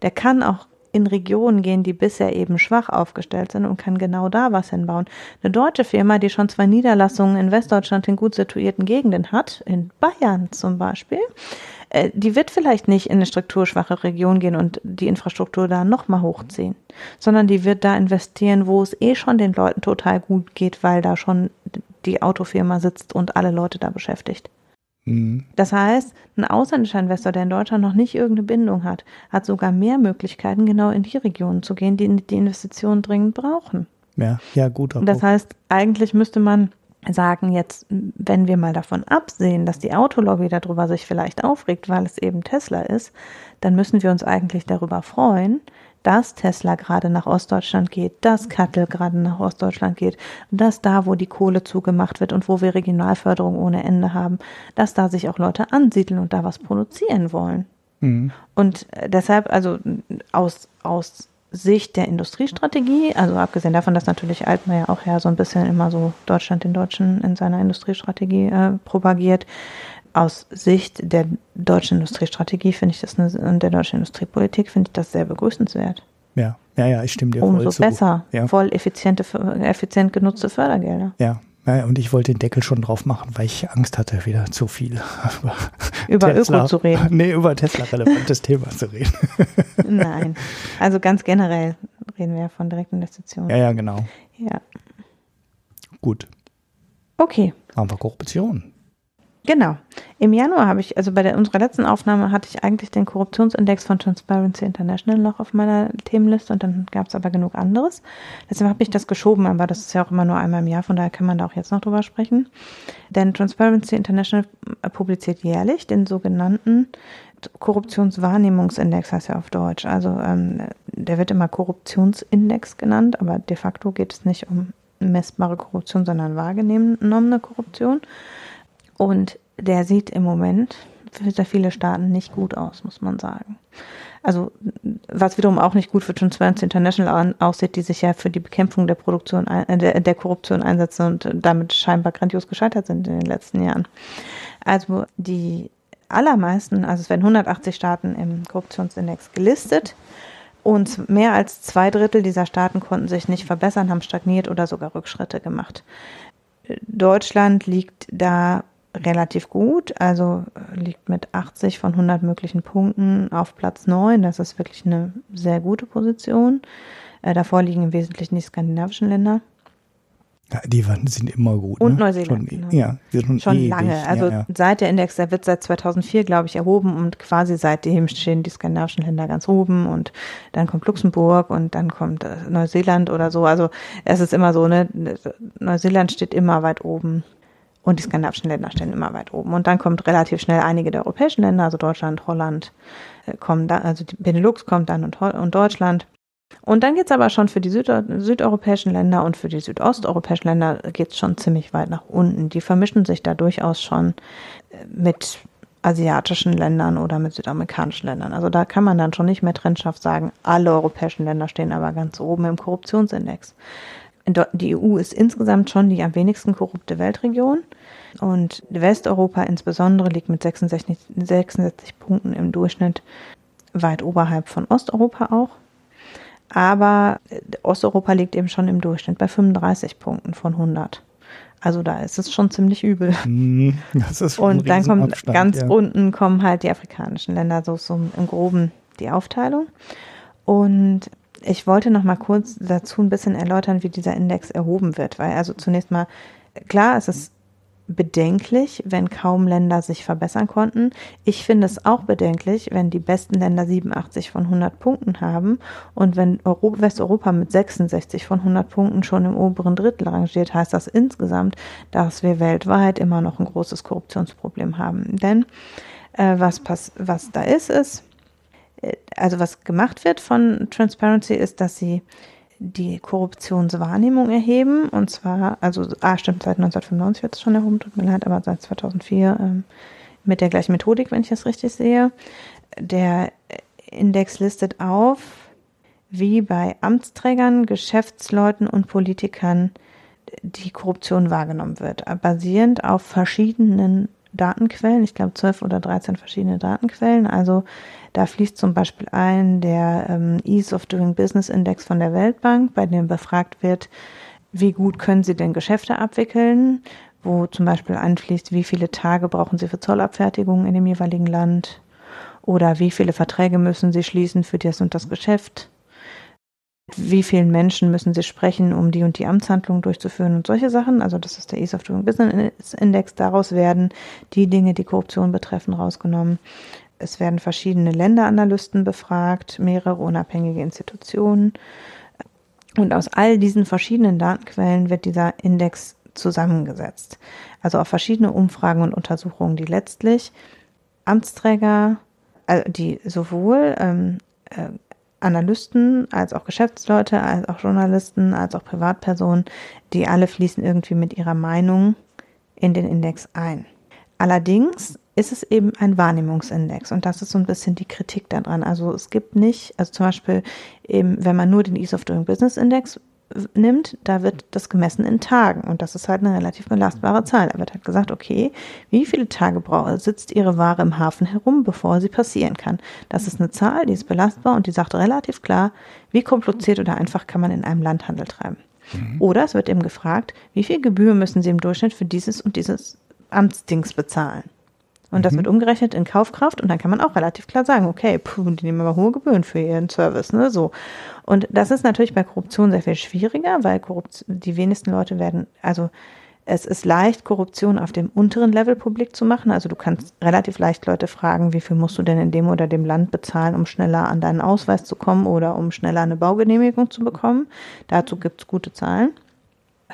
der kann auch in Regionen gehen, die bisher eben schwach aufgestellt sind und kann genau da was hinbauen. Eine deutsche Firma, die schon zwei Niederlassungen in Westdeutschland in gut situierten Gegenden hat, in Bayern zum Beispiel, äh, die wird vielleicht nicht in eine strukturschwache Region gehen und die Infrastruktur da nochmal hochziehen, sondern die wird da investieren, wo es eh schon den Leuten total gut geht, weil da schon die Autofirma sitzt und alle Leute da beschäftigt. Mhm. Das heißt, ein ausländischer Investor, der in Deutschland noch nicht irgendeine Bindung hat, hat sogar mehr Möglichkeiten, genau in die Regionen zu gehen, die die Investitionen dringend brauchen. Ja, ja, guter Und das Punkt. heißt, eigentlich müsste man sagen, jetzt, wenn wir mal davon absehen, dass die Autolobby darüber sich vielleicht aufregt, weil es eben Tesla ist, dann müssen wir uns eigentlich darüber freuen, dass Tesla gerade nach Ostdeutschland geht, dass Kattel gerade nach Ostdeutschland geht, dass da, wo die Kohle zugemacht wird und wo wir Regionalförderung ohne Ende haben, dass da sich auch Leute ansiedeln und da was produzieren wollen. Mhm. Und äh, deshalb, also aus, aus Sicht der Industriestrategie, also abgesehen davon, dass natürlich Altmaier auch ja so ein bisschen immer so Deutschland den Deutschen in seiner Industriestrategie äh, propagiert, aus Sicht der deutschen Industriestrategie finde ich das und der deutschen Industriepolitik finde ich das sehr begrüßenswert. Ja, ja, ja, ich stimme dir voll Umso zu. besser. Ja. Voll effiziente, effizient genutzte Fördergelder. Ja. Ja, und ich wollte den Deckel schon drauf machen, weil ich Angst hatte, wieder zu viel über, Über Öko zu reden. Nee, über Tesla-relevantes Thema zu reden. Nein. Also ganz generell reden wir ja von Direktinvestitionen. Ja, ja, genau. ja. Gut. Okay. Haben wir Korruption. Genau. Im Januar habe ich, also bei der, unserer letzten Aufnahme hatte ich eigentlich den Korruptionsindex von Transparency International noch auf meiner Themenliste und dann gab es aber genug anderes. Deshalb habe ich das geschoben, aber das ist ja auch immer nur einmal im Jahr, von daher kann man da auch jetzt noch drüber sprechen. Denn Transparency International publiziert jährlich den sogenannten Korruptionswahrnehmungsindex, heißt ja auf Deutsch. Also ähm, der wird immer Korruptionsindex genannt, aber de facto geht es nicht um messbare Korruption, sondern wahrgenommene Korruption. Und der sieht im Moment für sehr viele Staaten nicht gut aus, muss man sagen. Also was wiederum auch nicht gut für Transparency International aussieht, die sich ja für die Bekämpfung der Produktion äh, der, der Korruption einsetzen und damit scheinbar grandios gescheitert sind in den letzten Jahren. Also die allermeisten, also es werden 180 Staaten im Korruptionsindex gelistet und mehr als zwei Drittel dieser Staaten konnten sich nicht verbessern, haben stagniert oder sogar Rückschritte gemacht. Deutschland liegt da relativ gut, also äh, liegt mit 80 von 100 möglichen Punkten auf Platz 9. Das ist wirklich eine sehr gute Position. Äh, davor liegen im Wesentlichen die skandinavischen Länder. Ja, die sind immer gut. Und ne? Neuseeland. Schon, genau. Ja, schon, schon ewig, lange. Also ja, ja. seit der Index, der wird seit 2004, glaube ich, erhoben und quasi seitdem stehen die skandinavischen Länder ganz oben und dann kommt Luxemburg und dann kommt äh, Neuseeland oder so. Also es ist immer so, ne, Neuseeland steht immer weit oben. Und die skandinavischen Länder stehen immer weit oben. Und dann kommt relativ schnell einige der europäischen Länder, also Deutschland, Holland, äh, kommen da, also die Benelux kommt dann und, und Deutschland. Und dann geht's aber schon für die Süd südeuropäischen Länder und für die südosteuropäischen Länder geht's schon ziemlich weit nach unten. Die vermischen sich da durchaus schon äh, mit asiatischen Ländern oder mit südamerikanischen Ländern. Also da kann man dann schon nicht mehr trennscharf sagen, alle europäischen Länder stehen aber ganz oben im Korruptionsindex die EU ist insgesamt schon die am wenigsten korrupte Weltregion. Und Westeuropa insbesondere liegt mit 66, 66 Punkten im Durchschnitt weit oberhalb von Osteuropa auch. Aber Osteuropa liegt eben schon im Durchschnitt bei 35 Punkten von 100. Also da ist es schon ziemlich übel. Mhm, das ist Und dann kommt Abstand, ganz ja. unten kommen halt die afrikanischen Länder, so, so im Groben die Aufteilung. Und ich wollte noch mal kurz dazu ein bisschen erläutern, wie dieser Index erhoben wird, weil also zunächst mal klar, es ist bedenklich, wenn kaum Länder sich verbessern konnten. Ich finde es auch bedenklich, wenn die besten Länder 87 von 100 Punkten haben und wenn Europa, Westeuropa mit 66 von 100 Punkten schon im oberen Drittel rangiert, heißt das insgesamt, dass wir weltweit immer noch ein großes Korruptionsproblem haben. Denn äh, was, was da ist, ist, also was gemacht wird von Transparency ist, dass sie die Korruptionswahrnehmung erheben und zwar, also, ah, stimmt, seit 1995 wird es schon erhoben, tut mir leid, aber seit 2004 ähm, mit der gleichen Methodik, wenn ich das richtig sehe. Der Index listet auf, wie bei Amtsträgern, Geschäftsleuten und Politikern die Korruption wahrgenommen wird, basierend auf verschiedenen Datenquellen, ich glaube zwölf oder dreizehn verschiedene Datenquellen. Also da fließt zum Beispiel ein der ähm, Ease of Doing Business Index von der Weltbank, bei dem befragt wird, wie gut können Sie denn Geschäfte abwickeln, wo zum Beispiel einfließt, wie viele Tage brauchen Sie für Zollabfertigung in dem jeweiligen Land? Oder wie viele Verträge müssen Sie schließen für das und das Geschäft wie vielen Menschen müssen Sie sprechen, um die und die Amtshandlung durchzuführen und solche Sachen. Also das ist der Ease of Doing Business Index. Daraus werden die Dinge, die Korruption betreffen, rausgenommen. Es werden verschiedene Länderanalysten befragt, mehrere unabhängige Institutionen. Und aus all diesen verschiedenen Datenquellen wird dieser Index zusammengesetzt. Also auf verschiedene Umfragen und Untersuchungen, die letztlich Amtsträger, also die sowohl ähm, äh, Analysten, als auch Geschäftsleute, als auch Journalisten, als auch Privatpersonen, die alle fließen irgendwie mit ihrer Meinung in den Index ein. Allerdings ist es eben ein Wahrnehmungsindex und das ist so ein bisschen die Kritik daran. Also es gibt nicht, also zum Beispiel eben, wenn man nur den Ease of Doing Business Index nimmt, da wird das gemessen in Tagen und das ist halt eine relativ belastbare Zahl. Da wird halt gesagt, okay, wie viele Tage sitzt Ihre Ware im Hafen herum, bevor sie passieren kann. Das ist eine Zahl, die ist belastbar und die sagt relativ klar, wie kompliziert oder einfach kann man in einem Land Handel treiben. Mhm. Oder es wird eben gefragt, wie viel Gebühr müssen Sie im Durchschnitt für dieses und dieses Amtsdings bezahlen. Und das mhm. wird umgerechnet in Kaufkraft und dann kann man auch relativ klar sagen, okay, puh, die nehmen aber hohe Gebühren für ihren Service, ne, so. Und das ist natürlich bei Korruption sehr viel schwieriger, weil Korruption, die wenigsten Leute werden, also Es ist leicht, Korruption auf dem unteren Level publik zu machen. Also du kannst relativ leicht Leute fragen, wie viel musst du denn in dem oder dem Land bezahlen, um schneller an deinen Ausweis zu kommen oder um schneller eine Baugenehmigung zu bekommen. Dazu gibt es gute Zahlen.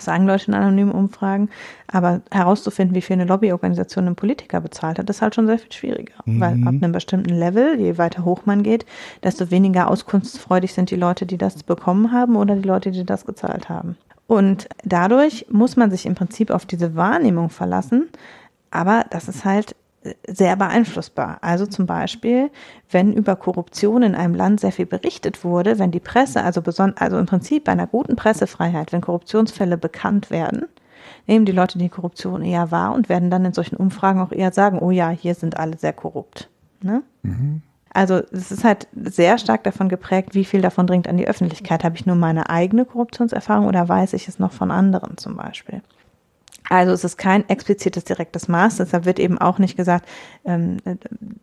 Das sagen Leute in anonymen Umfragen. Aber herauszufinden, wie viel eine Lobbyorganisation einen Politiker bezahlt hat, ist halt schon sehr viel schwieriger. Mhm. Weil ab einem bestimmten Level, je weiter hoch man geht, desto weniger auskunftsfreudig sind die Leute, die das bekommen haben oder die Leute, die das gezahlt haben. Und dadurch muss man sich im Prinzip auf diese Wahrnehmung verlassen. Aber das ist halt sehr beeinflussbar. Also zum Beispiel, wenn über Korruption in einem Land sehr viel berichtet wurde, wenn die Presse, also, also im Prinzip bei einer guten Pressefreiheit, wenn Korruptionsfälle bekannt werden, nehmen die Leute die Korruption eher wahr und werden dann in solchen Umfragen auch eher sagen, oh ja, hier sind alle sehr korrupt. Ne? Mhm. Also es ist halt sehr stark davon geprägt, wie viel davon dringt an die Öffentlichkeit. Habe ich nur meine eigene Korruptionserfahrung oder weiß ich es noch von anderen zum Beispiel? Also es ist kein explizites direktes Maß, deshalb wird eben auch nicht gesagt, ähm,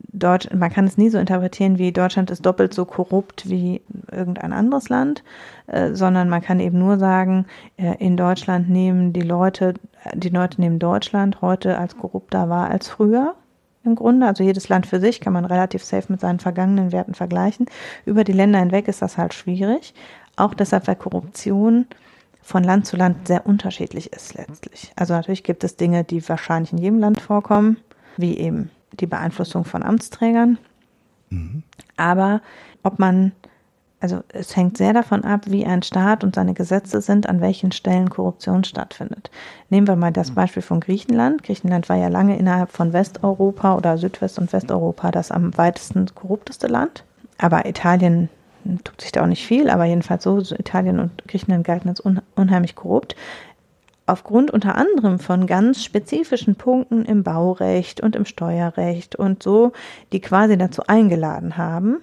Deutsch, man kann es nie so interpretieren, wie Deutschland ist doppelt so korrupt wie irgendein anderes Land, äh, sondern man kann eben nur sagen, äh, in Deutschland nehmen die Leute, die Leute nehmen Deutschland heute als korrupter wahr als früher im Grunde. Also jedes Land für sich kann man relativ safe mit seinen vergangenen Werten vergleichen. Über die Länder hinweg ist das halt schwierig. Auch deshalb, weil Korruption von Land zu Land sehr unterschiedlich ist letztlich. Also natürlich gibt es Dinge, die wahrscheinlich in jedem Land vorkommen, wie eben die Beeinflussung von Amtsträgern. Mhm. Aber ob man, also es hängt sehr davon ab, wie ein Staat und seine Gesetze sind, an welchen Stellen Korruption stattfindet. Nehmen wir mal das Beispiel von Griechenland. Griechenland war ja lange innerhalb von Westeuropa oder Südwest- und Westeuropa das am weitesten korrupteste Land. Aber Italien tut sich da auch nicht viel, aber jedenfalls so, so Italien und Griechenland galten als un, unheimlich korrupt. Aufgrund unter anderem von ganz spezifischen Punkten im Baurecht und im Steuerrecht und so, die quasi dazu eingeladen haben,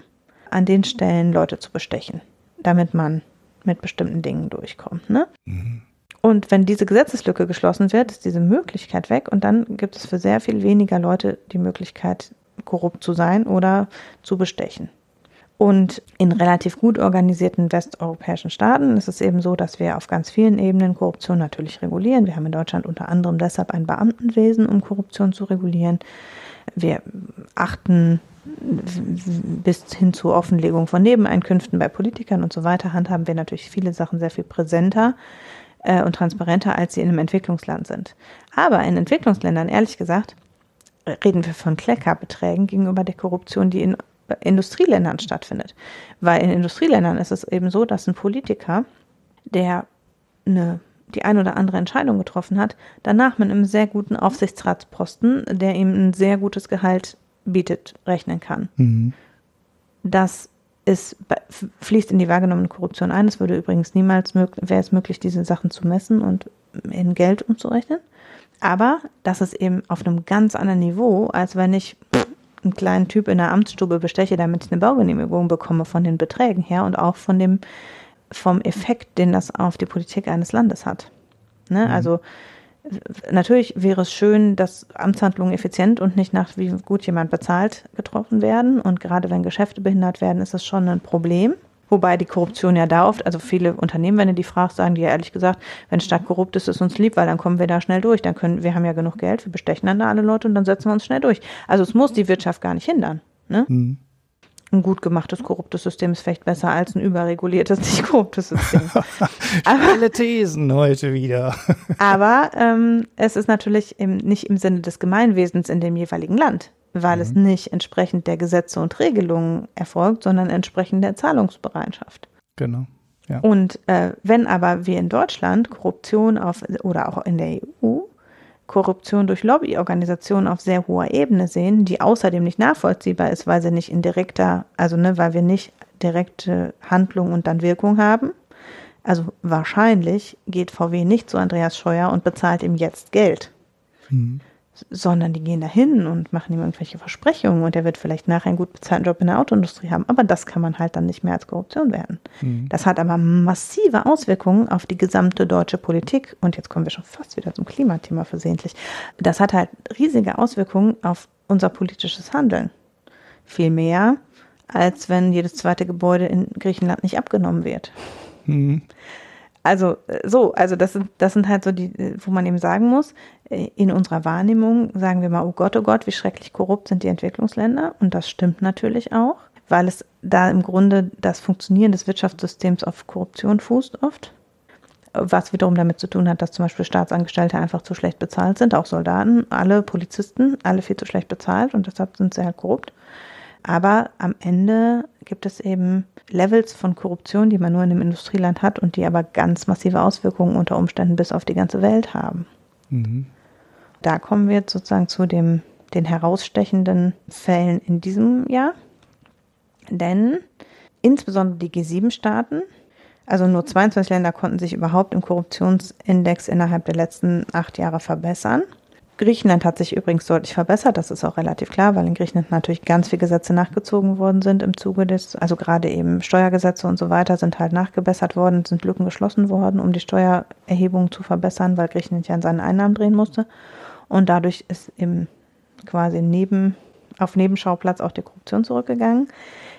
an den Stellen Leute zu bestechen, damit man mit bestimmten Dingen durchkommt. Ne? Mhm. Und wenn diese Gesetzeslücke geschlossen wird, ist diese Möglichkeit weg und dann gibt es für sehr viel weniger Leute die Möglichkeit, korrupt zu sein oder zu bestechen. Und in relativ gut organisierten westeuropäischen Staaten ist es eben so, dass wir auf ganz vielen Ebenen Korruption natürlich regulieren. Wir haben in Deutschland unter anderem deshalb ein Beamtenwesen, um Korruption zu regulieren. Wir achten bis hin zur Offenlegung von Nebeneinkünften bei Politikern und so weiter, handhaben wir natürlich viele Sachen sehr viel präsenter äh, und transparenter, als sie in einem Entwicklungsland sind. Aber in Entwicklungsländern, ehrlich gesagt, reden wir von Kleckerbeträgen gegenüber der Korruption, die in Industrieländern stattfindet. Weil in Industrieländern ist es eben so, dass ein Politiker, der eine, die ein oder andere Entscheidung getroffen hat, danach mit einem sehr guten Aufsichtsratsposten, der ihm ein sehr gutes Gehalt bietet, rechnen kann. Mhm. Das ist, fließt in die wahrgenommene Korruption ein. Es würde übrigens niemals wäre es möglich, diese Sachen zu messen und in Geld umzurechnen. Aber das ist eben auf einem ganz anderen Niveau, als wenn ich einen kleinen Typ in der Amtsstube besteche, damit ich eine Baugenehmigung bekomme von den Beträgen her und auch von dem, vom Effekt, den das auf die Politik eines Landes hat. Ne? Mhm. Also natürlich wäre es schön, dass Amtshandlungen effizient und nicht nach wie gut jemand bezahlt getroffen werden. Und gerade wenn Geschäfte behindert werden, ist das schon ein Problem. Wobei die Korruption ja da oft, also viele Unternehmen, wenn du die fragst, sagen die ja ehrlich gesagt, wenn Stadt korrupt ist, ist uns lieb, weil dann kommen wir da schnell durch. Dann können, wir haben ja genug Geld, wir bestechen dann da alle Leute und dann setzen wir uns schnell durch. Also es muss die Wirtschaft gar nicht hindern. Ne? Mhm. Ein gut gemachtes, korruptes System ist vielleicht besser als ein überreguliertes, nicht korruptes System. Alle Thesen heute wieder. aber ähm, es ist natürlich im, nicht im Sinne des Gemeinwesens in dem jeweiligen Land weil mhm. es nicht entsprechend der Gesetze und Regelungen erfolgt, sondern entsprechend der Zahlungsbereitschaft. Genau. Ja. Und äh, wenn aber wir in Deutschland Korruption auf oder auch in der EU Korruption durch Lobbyorganisationen auf sehr hoher Ebene sehen, die außerdem nicht nachvollziehbar ist, weil sie nicht in direkter, also ne, weil wir nicht direkte Handlung und dann Wirkung haben. Also wahrscheinlich geht VW nicht zu Andreas Scheuer und bezahlt ihm jetzt Geld. Mhm sondern die gehen dahin und machen ihm irgendwelche Versprechungen und er wird vielleicht nachher einen gut bezahlten Job in der Autoindustrie haben. Aber das kann man halt dann nicht mehr als Korruption werden. Mhm. Das hat aber massive Auswirkungen auf die gesamte deutsche Politik. Und jetzt kommen wir schon fast wieder zum Klimathema versehentlich. Das hat halt riesige Auswirkungen auf unser politisches Handeln. Viel mehr, als wenn jedes zweite Gebäude in Griechenland nicht abgenommen wird. Mhm. Also äh, so, also das sind, das sind halt so die, äh, wo man eben sagen muss, äh, in unserer Wahrnehmung sagen wir mal, oh Gott, oh Gott, wie schrecklich korrupt sind die Entwicklungsländer. Und das stimmt natürlich auch, weil es da im Grunde das Funktionieren des Wirtschaftssystems auf Korruption fußt oft. Was wiederum damit zu tun hat, dass zum Beispiel Staatsangestellte einfach zu schlecht bezahlt sind, auch Soldaten, alle Polizisten, alle viel zu schlecht bezahlt und deshalb sind sie halt korrupt. Aber am Ende gibt es eben Levels von Korruption, die man nur in einem Industrieland hat und die aber ganz massive Auswirkungen unter Umständen bis auf die ganze Welt haben. Mhm. Da kommen wir jetzt sozusagen zu dem, den herausstechenden Fällen in diesem Jahr. Denn insbesondere die G7-Staaten, also nur 22 Länder konnten sich überhaupt im Korruptionsindex innerhalb der letzten acht Jahre verbessern. Griechenland hat sich übrigens deutlich verbessert, das ist auch relativ klar, weil in Griechenland natürlich ganz viele Gesetze nachgezogen worden sind im Zuge des, also gerade eben Steuergesetze und so weiter sind halt nachgebessert worden, sind Lücken geschlossen worden, um die Steuererhebung zu verbessern, weil Griechenland ja an seinen Einnahmen drehen musste. Und dadurch ist eben quasi neben, auf Nebenschauplatz auch die Korruption zurückgegangen.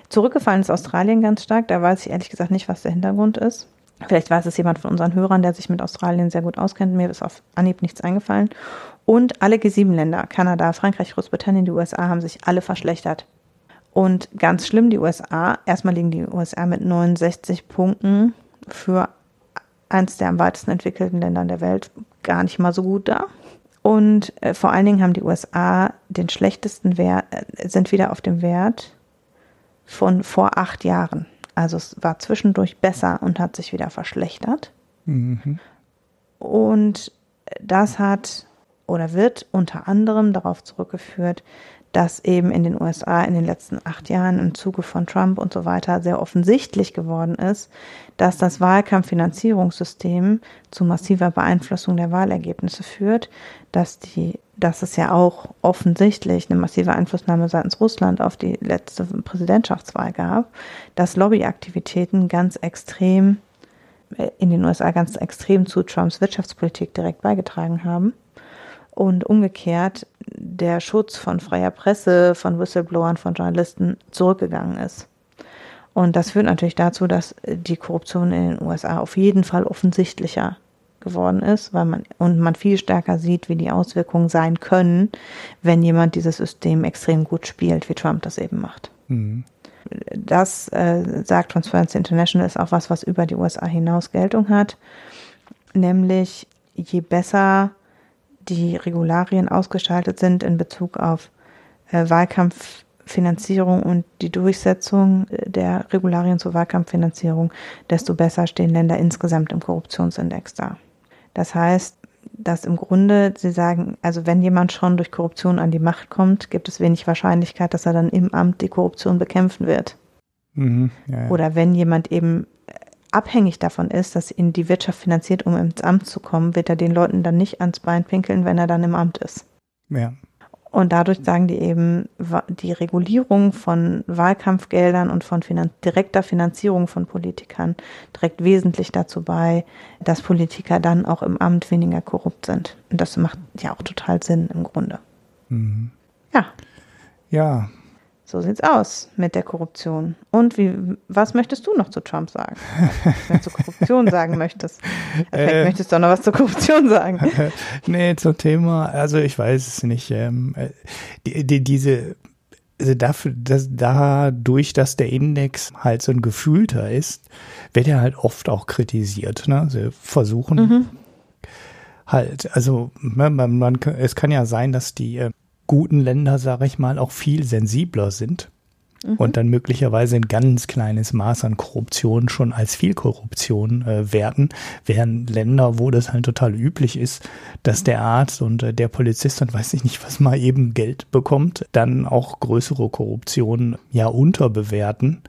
Zurückgefallen ist Australien ganz stark, da weiß ich ehrlich gesagt nicht, was der Hintergrund ist. Vielleicht weiß es jemand von unseren Hörern, der sich mit Australien sehr gut auskennt. Mir ist auf Anhieb nichts eingefallen. Und alle G7-Länder, Kanada, Frankreich, Großbritannien, die USA, haben sich alle verschlechtert. Und ganz schlimm, die USA, erstmal liegen die USA mit 69 Punkten für eines der am weitesten entwickelten Länder der Welt gar nicht mal so gut da. Und äh, vor allen Dingen haben die USA den schlechtesten Wert, äh, sind wieder auf dem Wert von vor acht Jahren. Also es war zwischendurch besser und hat sich wieder verschlechtert. Mhm. Und das hat oder wird unter anderem darauf zurückgeführt, dass eben in den USA in den letzten acht Jahren im Zuge von Trump und so weiter sehr offensichtlich geworden ist, dass das Wahlkampffinanzierungssystem zu massiver Beeinflussung der Wahlergebnisse führt, dass die, dass es ja auch offensichtlich eine massive Einflussnahme seitens Russland auf die letzte Präsidentschaftswahl gab, dass Lobbyaktivitäten ganz extrem äh, in den USA ganz extrem zu Trumps Wirtschaftspolitik direkt beigetragen haben und umgekehrt der Schutz von freier Presse, von Whistleblowern, von Journalisten zurückgegangen ist. Und das führt natürlich dazu, dass die Korruption in den USA auf jeden Fall offensichtlicher geworden ist, weil man und man viel stärker sieht, wie die Auswirkungen sein können, wenn jemand dieses System extrem gut spielt, wie Trump das eben macht. Mhm. Das äh, sagt Transparency International ist auch was, was über die USA hinaus Geltung hat, nämlich je besser die Regularien ausgestaltet sind in Bezug auf äh, Wahlkampffinanzierung und die Durchsetzung äh, der Regularien zur Wahlkampffinanzierung, desto besser stehen Länder insgesamt im Korruptionsindex da. Das heißt, dass im Grunde sie sagen, also wenn jemand schon durch Korruption an die Macht kommt, gibt es wenig Wahrscheinlichkeit, dass er dann im Amt die Korruption bekämpfen wird. Mhm, ja, ja. Oder wenn jemand eben abhängig davon ist, dass ihn die Wirtschaft finanziert, um ins Amt zu kommen, wird er den Leuten dann nicht ans Bein pinkeln, wenn er dann im Amt ist. Ja. Und dadurch sagen die eben, die Regulierung von Wahlkampfgeldern und von Finan direkter Finanzierung von Politikern trägt wesentlich dazu bei, dass Politiker dann auch im Amt weniger korrupt sind. Und das macht ja auch total Sinn im Grunde. Mhm. Ja. Ja, so sieht's aus mit der Korruption. Und wie, was möchtest du noch zu Trump sagen? Wenn du zur Korruption sagen möchtest. Vielleicht äh, möchtest du auch noch was zur Korruption sagen. nee, zum Thema, also ich weiß es nicht. Ähm, äh, die, die, diese, also dafür, dass, dadurch, dass der Index halt so ein gefühlter ist, wird er halt oft auch kritisiert. Ne? Sie versuchen mhm. halt, also man, man, es kann ja sein, dass die äh, guten Länder, sage ich mal, auch viel sensibler sind mhm. und dann möglicherweise ein ganz kleines Maß an Korruption schon als viel Korruption äh, werden, während Länder, wo das halt total üblich ist, dass der Arzt und äh, der Polizist und weiß ich nicht, was mal eben Geld bekommt, dann auch größere Korruption ja unterbewerten.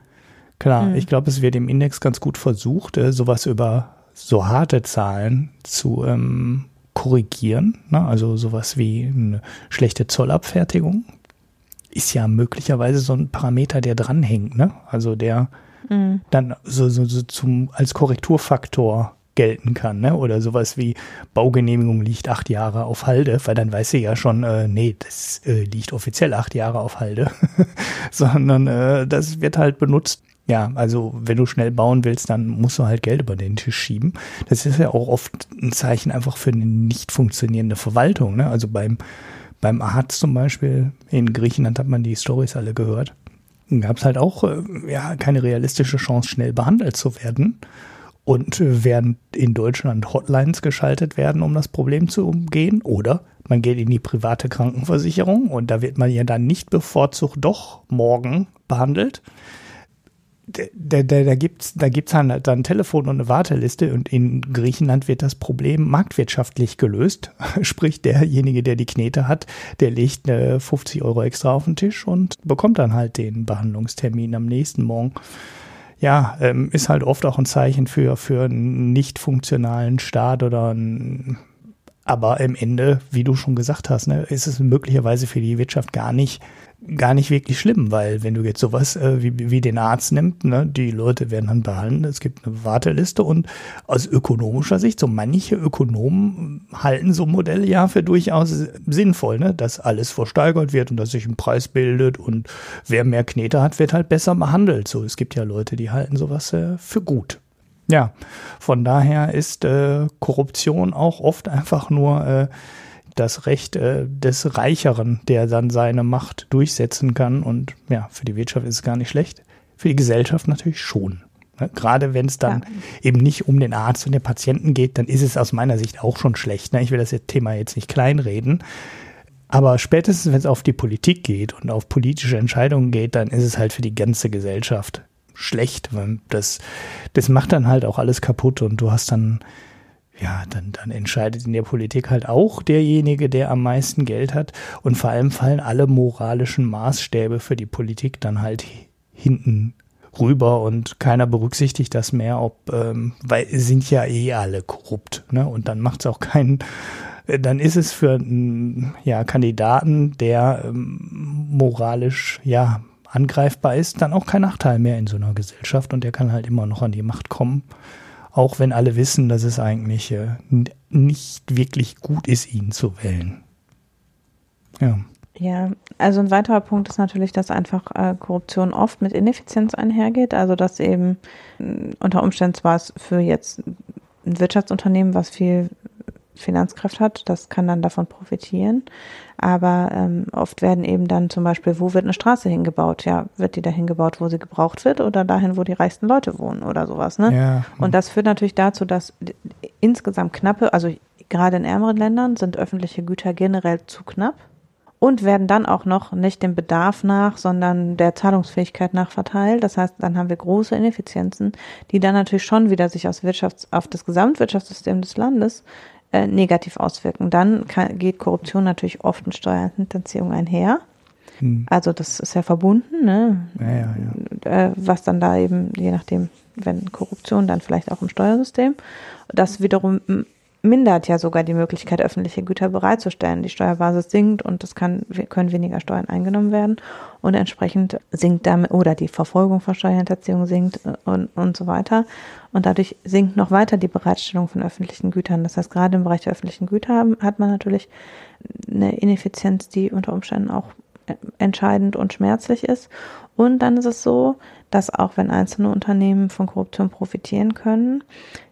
Klar, mhm. ich glaube, es wird im Index ganz gut versucht, äh, sowas über so harte Zahlen zu ähm, korrigieren. Ne? Also sowas wie eine schlechte Zollabfertigung ist ja möglicherweise so ein Parameter, der dranhängt. Ne? Also der mhm. dann so, so, so zum, als Korrekturfaktor gelten kann, ne? Oder sowas wie Baugenehmigung liegt acht Jahre auf Halde, weil dann weiß sie ja schon, äh, nee, das äh, liegt offiziell acht Jahre auf Halde, sondern äh, das wird halt benutzt, Ja, also wenn du schnell bauen willst, dann musst du halt Geld über den Tisch schieben. Das ist ja auch oft ein Zeichen einfach für eine nicht funktionierende Verwaltung. Ne? Also beim, beim Arzt zum Beispiel in Griechenland hat man die Stories alle gehört. Gab es halt auch äh, ja keine realistische Chance, schnell behandelt zu werden. Und äh, während in Deutschland Hotlines geschaltet werden, um das Problem zu umgehen, oder man geht in die private Krankenversicherung und da wird man ja dann nicht bevorzugt doch morgen behandelt da, da, da gibt's da gibt's halt dann ein Telefon und eine Warteliste und in Griechenland wird das Problem marktwirtschaftlich gelöst. Sprich, derjenige, der die Knete hat, der legt eine 50 Euro extra auf den Tisch und bekommt dann halt den Behandlungstermin am nächsten Morgen. Ja, ähm, ist halt oft auch ein Zeichen für, für einen nicht funktionalen Staat oder ein aber im Ende, wie du schon gesagt hast, ne, ist es möglicherweise für die Wirtschaft gar nicht gar nicht wirklich schlimm, weil wenn du jetzt sowas äh, wie, wie den Arzt nimmst, ne, die Leute werden dann behandelt, es gibt eine Warteliste und aus ökonomischer Sicht, so manche Ökonomen halten so Modelle ja für durchaus sinnvoll, ne, dass alles versteigert wird und dass sich ein Preis bildet und wer mehr Knete hat, wird halt besser behandelt. So, es gibt ja Leute, die halten sowas äh, für gut. Ja, von daher ist äh, Korruption auch oft einfach nur äh, das Recht äh, des Reicheren, der dann seine Macht durchsetzen kann. Und ja, für die Wirtschaft ist es gar nicht schlecht. Für die Gesellschaft natürlich schon. Ne? Gerade wenn es dann ja. eben nicht um den Arzt und den Patienten geht, dann ist es aus meiner Sicht auch schon schlecht. Ne? Ich will das Thema jetzt nicht kleinreden. Aber spätestens, wenn es auf die Politik geht und auf politische Entscheidungen geht, dann ist es halt für die ganze Gesellschaft schlecht. Das, das macht dann halt auch alles kaputt und du hast dann ja, dann, dann entscheidet in der Politik halt auch derjenige, der am meisten Geld hat. Und vor allem fallen alle moralischen Maßstäbe für die Politik dann halt hinten rüber und keiner berücksichtigt das mehr, ob, ähm, weil sind ja eh alle korrupt, ne? Und dann macht es auch keinen, dann ist es für einen ja, Kandidaten, der ähm, moralisch ja angreifbar ist, dann auch kein Nachteil mehr in so einer Gesellschaft und der kann halt immer noch an die Macht kommen auch wenn alle wissen, dass es eigentlich äh, nicht wirklich gut ist, ihn zu wählen. Ja. Ja, also ein weiterer Punkt ist natürlich, dass einfach äh, Korruption oft mit Ineffizienz einhergeht. Also dass eben äh, unter Umständen zwar es für jetzt ein Wirtschaftsunternehmen, was viel Finanzkraft hat, das kann dann davon profitieren. Aber ähm, oft werden eben dann zum Beispiel, wo wird eine Straße hingebaut? Ja, wird die da hingebaut, wo sie gebraucht wird oder dahin, wo die reichsten Leute wohnen oder sowas, ne? Ja. Und das führt natürlich dazu, dass insgesamt knappe, also gerade in ärmeren Ländern sind öffentliche Güter generell zu knapp und werden dann auch noch nicht dem Bedarf nach, sondern der Zahlungsfähigkeit nach verteilt. Das heißt, dann haben wir große Ineffizienzen, die dann natürlich schon wieder sich aus Wirtschafts-, auf das Gesamtwirtschaftssystem des Landes äh, negativ auswirken. Dann kann, geht Korruption natürlich oft mit Steuerhinterziehung einher. Hm. Also das ist ja verbunden, ne? Ja, ja, ja. Äh, was dann da eben, je nachdem, wenn Korruption, dann vielleicht auch im Steuersystem. Das wiederum mindert ja sogar die Möglichkeit, öffentliche Güter bereitzustellen. Die Steuerbasis sinkt und es kann, können weniger Steuern eingenommen werden und entsprechend sinkt damit, oder die Verfolgung von Steuerhinterziehung sinkt und, und so weiter. Und dadurch sinkt noch weiter die Bereitstellung von öffentlichen Gütern. Das heißt, gerade im Bereich der öffentlichen Güter hat man natürlich eine Ineffizienz, die unter Umständen auch entscheidend und schmerzlich ist. Und dann ist es so, dass auch wenn einzelne Unternehmen von Korruption profitieren können,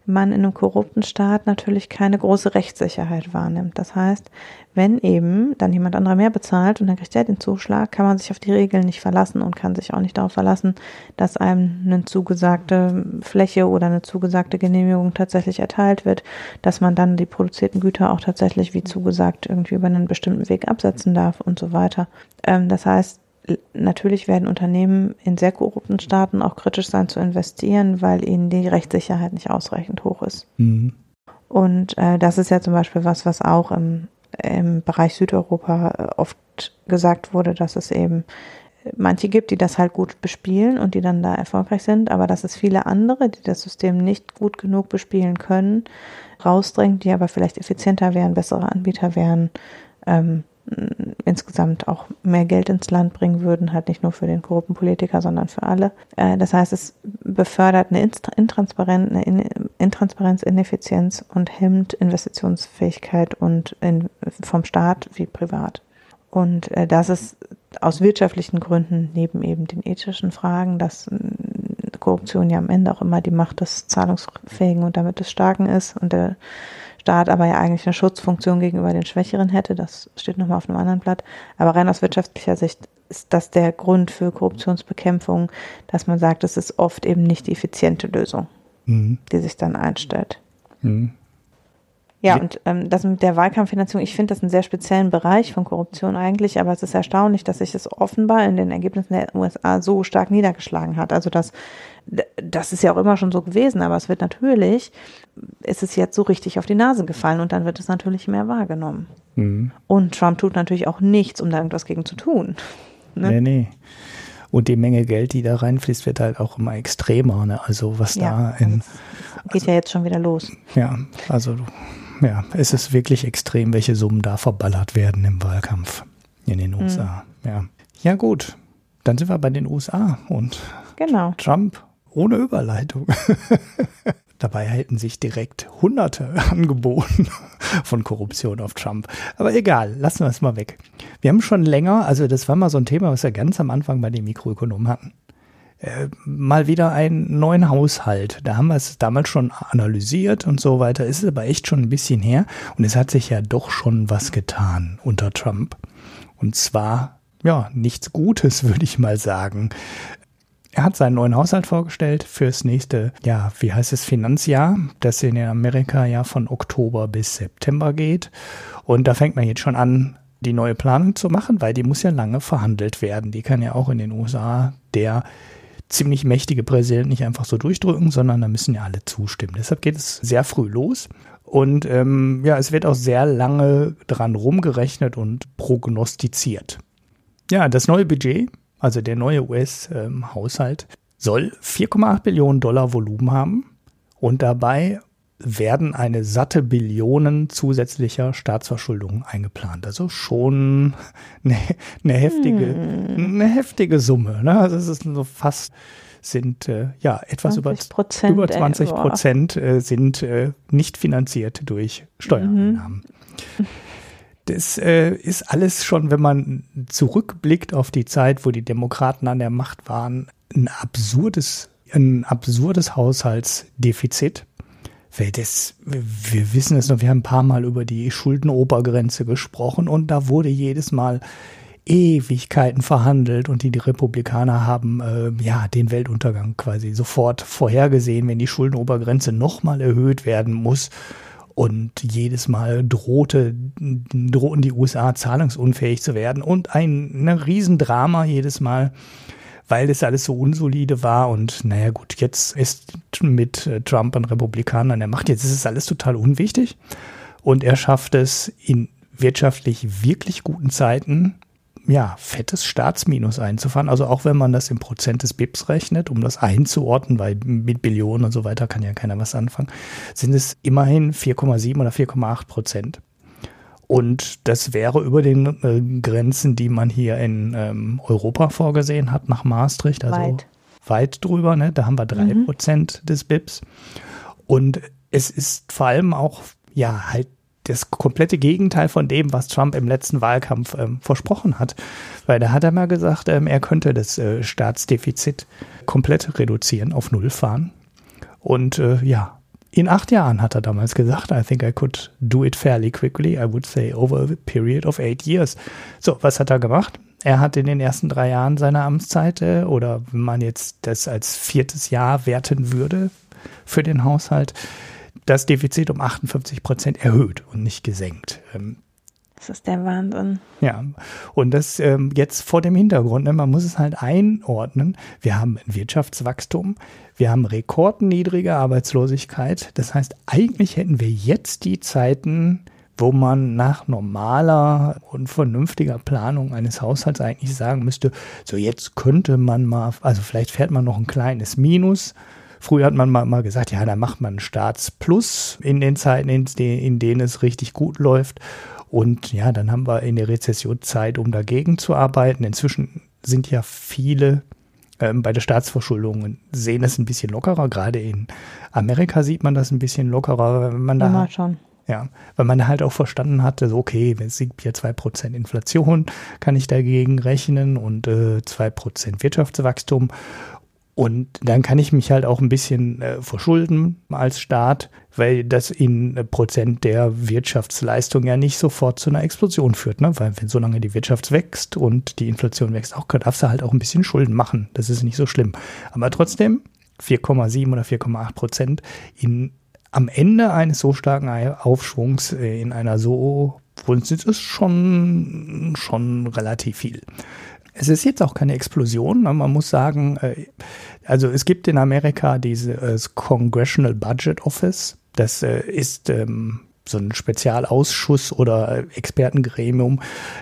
man in einem korrupten Staat natürlich keine große Rechtssicherheit wahrnimmt. Das heißt, wenn eben dann jemand anderer mehr bezahlt und dann kriegt er den Zuschlag, kann man sich auf die Regeln nicht verlassen und kann sich auch nicht darauf verlassen, dass einem eine zugesagte Fläche oder eine zugesagte Genehmigung tatsächlich erteilt wird, dass man dann die produzierten Güter auch tatsächlich wie zugesagt irgendwie über einen bestimmten Weg absetzen darf und so weiter. Ähm, das heißt, natürlich werden Unternehmen in sehr korrupten Staaten auch kritisch sein zu investieren, weil ihnen die Rechtssicherheit nicht ausreichend hoch ist. Mhm. Und äh, das ist ja zum Beispiel was, was auch im, im Bereich Südeuropa äh, oft gesagt wurde, dass es eben manche gibt, die das halt gut bespielen und die dann da erfolgreich sind, aber dass es viele andere, die das System nicht gut genug bespielen können, rausdrängt, die aber vielleicht effizienter wären, bessere Anbieter wären, ähm, insgesamt auch mehr Geld ins Land bringen würden, halt nicht nur für den korrupten Politiker, sondern für alle. Äh, das heißt, es befördert eine Intransparenz, eine Intransparenz, Ineffizienz und hemmt Investitionsfähigkeit und in, vom Staat wie privat. Und äh, das ist aus wirtschaftlichen Gründen neben eben den ethischen Fragen das Korruption ja am Ende auch immer die Macht des Zahlungsfähigen und damit des Starken ist und der Staat aber ja eigentlich eine Schutzfunktion gegenüber den Schwächeren hätte. Das steht nochmal auf einem anderen Blatt. Aber rein aus wirtschaftlicher Sicht ist das der Grund für Korruptionsbekämpfung, dass man sagt, es ist oft eben nicht die effiziente Lösung, mhm. die sich dann einstellt. Mhm. Ja, und ähm, das mit der Wahlkampffinanzierung, ich finde das einen sehr speziellen Bereich von Korruption eigentlich, aber es ist erstaunlich, dass sich das offenbar in den Ergebnissen der USA so stark niedergeschlagen hat. Also das, das ist ja auch immer schon so gewesen, aber es wird natürlich, ist es jetzt so richtig auf die Nase gefallen und dann wird es natürlich mehr wahrgenommen. Mhm. Und Trump tut natürlich auch nichts, um da irgendwas gegen zu tun. Ne? Nee, nee. Und die Menge Geld, die da reinfließt, wird halt auch immer extremer. Ne? Also was ja, da in. Geht also, ja jetzt schon wieder los. Ja, also ja, es ist wirklich extrem, welche Summen da verballert werden im Wahlkampf in den USA. Mhm. Ja. ja, gut. Dann sind wir bei den USA und genau. Trump ohne Überleitung. Dabei hätten sich direkt Hunderte angeboten von Korruption auf Trump. Aber egal, lassen wir es mal weg. Wir haben schon länger, also das war mal so ein Thema, was wir ganz am Anfang bei den Mikroökonomen hatten. Äh, mal wieder einen neuen Haushalt. Da haben wir es damals schon analysiert und so weiter. Ist aber echt schon ein bisschen her. Und es hat sich ja doch schon was getan unter Trump. Und zwar, ja, nichts Gutes, würde ich mal sagen. Er hat seinen neuen Haushalt vorgestellt fürs nächste, ja, wie heißt es, Finanzjahr, das in Amerika ja von Oktober bis September geht. Und da fängt man jetzt schon an, die neue Planung zu machen, weil die muss ja lange verhandelt werden. Die kann ja auch in den USA der ziemlich mächtige Präsident nicht einfach so durchdrücken, sondern da müssen ja alle zustimmen. Deshalb geht es sehr früh los. Und ähm, ja, es wird auch sehr lange dran rumgerechnet und prognostiziert. Ja, das neue Budget, also der neue US-Haushalt, ähm, soll 4,8 Billionen Dollar Volumen haben und dabei werden eine satte Billionen zusätzlicher Staatsverschuldung eingeplant. Also schon eine, eine heftige, hm. eine heftige Summe. Ne? Also es ist so fast sind äh, ja etwas über, über 20 Prozent äh, sind äh, nicht finanziert durch Steuereinnahmen. Mhm. Das äh, ist alles schon, wenn man zurückblickt auf die Zeit, wo die Demokraten an der Macht waren, ein absurdes, ein absurdes Haushaltsdefizit weil das, wir wissen es noch, wir haben ein paar Mal über die Schuldenobergrenze gesprochen und da wurde jedes Mal Ewigkeiten verhandelt und die, die Republikaner haben äh, ja den Weltuntergang quasi sofort vorhergesehen, wenn die Schuldenobergrenze nochmal erhöht werden muss. Und jedes Mal drohte, drohten die USA zahlungsunfähig zu werden und ein ne, Riesendrama jedes Mal weil das alles so unsolide war. Und naja, gut, jetzt ist mit äh, Trump ein Republikaner an der Macht. Jetzt ist es alles total unwichtig. Und er schafft es in wirtschaftlich wirklich guten Zeiten, ja, fettes Staatsminus einzufahren. Also auch wenn man das im Prozent des BIPs rechnet, um das einzuordnen, weil mit Billionen und so weiter kann ja keiner was anfangen, sind es immerhin 4,7 oder 4,8 Prozent. Und das wäre über den äh, Grenzen, die man hier in ähm, Europa vorgesehen hat, nach Maastricht, also weit, weit drüber. Ne? Da haben wir drei mhm. Prozent des BIPs. Und es ist vor allem auch, ja, halt das komplette Gegenteil von dem, was Trump im letzten Wahlkampf ähm, versprochen hat. Weil da hat er mal gesagt, ähm, er könnte das äh, Staatsdefizit komplett reduzieren, auf Null fahren. Und äh, ja, in acht Jahren hat er damals gesagt, I think I could do it fairly quickly. I would say over a period of eight years. So, was hat er gemacht? Er hat in den ersten drei Jahren seiner Amtszeit, äh, oder wenn man jetzt das als viertes Jahr werten würde für den Haushalt, das Defizit um 58 Prozent erhöht und nicht gesenkt. Das ist der Wahnsinn. Ja, und das ähm, jetzt vor dem Hintergrund, ne, man muss es halt einordnen. Wir haben ein Wirtschaftswachstum, wir haben rekordniedrige Arbeitslosigkeit. Das heißt, eigentlich hätten wir jetzt die Zeiten, wo man nach normaler und vernünftiger Planung eines Haushalts eigentlich sagen müsste, so jetzt könnte man mal, also vielleicht fährt man noch ein kleines Minus. Früher hat man mal, mal gesagt, ja, da macht man ein Staatsplus in den Zeiten, in, in denen es richtig gut läuft. Und ja, dann haben wir in der Rezession Zeit, um dagegen zu arbeiten. Inzwischen sind ja viele ähm, bei der Staatsverschuldung sehen es ein bisschen lockerer. Gerade in Amerika sieht man das ein bisschen lockerer, wenn man da. Ja, schon. Ja, weil man halt auch verstanden hatte, so okay, wenn es gibt hier 2% Inflation, kann ich dagegen rechnen und äh, 2% Wirtschaftswachstum. Und dann kann ich mich halt auch ein bisschen äh, verschulden als Staat, weil das in äh, Prozent der Wirtschaftsleistung ja nicht sofort zu einer Explosion führt. Ne? Weil wenn solange die Wirtschaft wächst und die Inflation wächst, auch darfst du halt auch ein bisschen Schulden machen. Das ist nicht so schlimm. Aber trotzdem 4,7 oder 4,8 Prozent in am Ende eines so starken Aufschwungs äh, in einer so Wohnsitz ist schon, schon relativ viel. Es ist jetzt auch keine Explosion. Ne? Man muss sagen, äh, also es gibt in Amerika dieses Congressional Budget Office. Das äh, ist ähm, so ein Spezialausschuss oder Expertengremium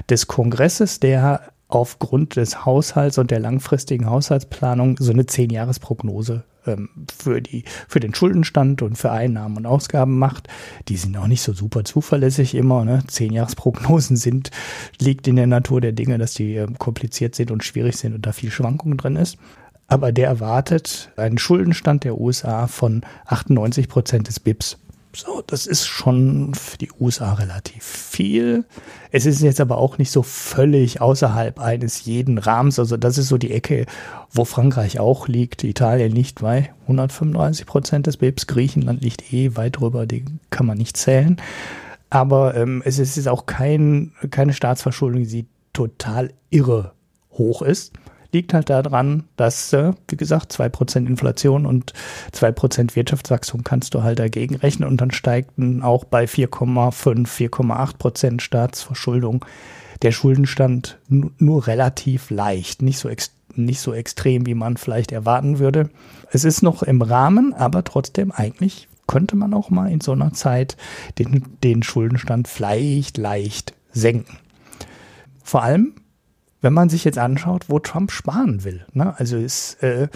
des Kongresses, der aufgrund des Haushalts und der langfristigen Haushaltsplanung so eine Zehn-Jahres-Prognose ähm, für, die, für den Schuldenstand und für Einnahmen und Ausgaben macht. Die sind auch nicht so super zuverlässig immer. Ne? Zehn-Jahres-Prognosen sind, liegt in der Natur der Dinge, dass die ähm, kompliziert sind und schwierig sind und da viel Schwankung drin ist. Aber der erwartet einen Schuldenstand der USA von 98 Prozent des BIPs. So, das ist schon für die USA relativ viel. Es ist jetzt aber auch nicht so völlig außerhalb eines jeden Rahmens. Also das ist so die Ecke, wo Frankreich auch liegt, Italien nicht bei 135 Prozent des BIPs, Griechenland liegt eh weit drüber, die kann man nicht zählen. Aber ähm, es ist auch kein, keine Staatsverschuldung, die total irre hoch ist liegt halt daran, dass, äh, wie gesagt, zwei Prozent Inflation und zwei Prozent Wirtschaftswachstum kannst du halt dagegen rechnen und dann steigt auch bei 4,5, 4,8 Prozent Staatsverschuldung der Schuldenstand nur relativ leicht, nicht so nicht so extrem, wie man vielleicht erwarten würde. Es ist noch im Rahmen, aber trotzdem eigentlich könnte man auch mal in so einer Zeit den, den Schuldenstand vielleicht leicht senken. Vor allem, wenn man sich jetzt anschaut, wo Trump sparen will. Ne? Also ist, äh,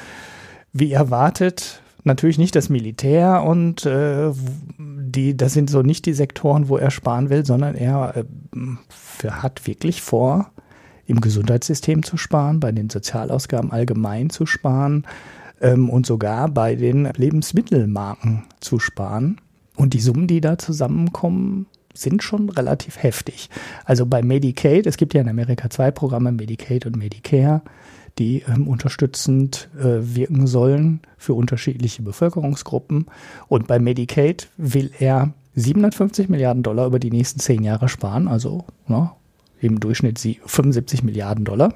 wie erwartet, natürlich nicht das Militär und äh, die, das sind so nicht die Sektoren, wo er sparen will, sondern er äh, hat wirklich vor, im Gesundheitssystem zu sparen, bei den Sozialausgaben allgemein zu sparen ähm, und sogar bei den Lebensmittelmarken zu sparen. Und die Summen, die da zusammenkommen, sind schon relativ heftig. Also bei Medicaid, es gibt ja in Amerika zwei Programme, Medicaid und Medicare, die ähm, unterstützend äh, wirken sollen für unterschiedliche Bevölkerungsgruppen. Und bei Medicaid will er 750 Milliarden Dollar über die nächsten zehn Jahre sparen, also ne, im Durchschnitt 75 Milliarden Dollar.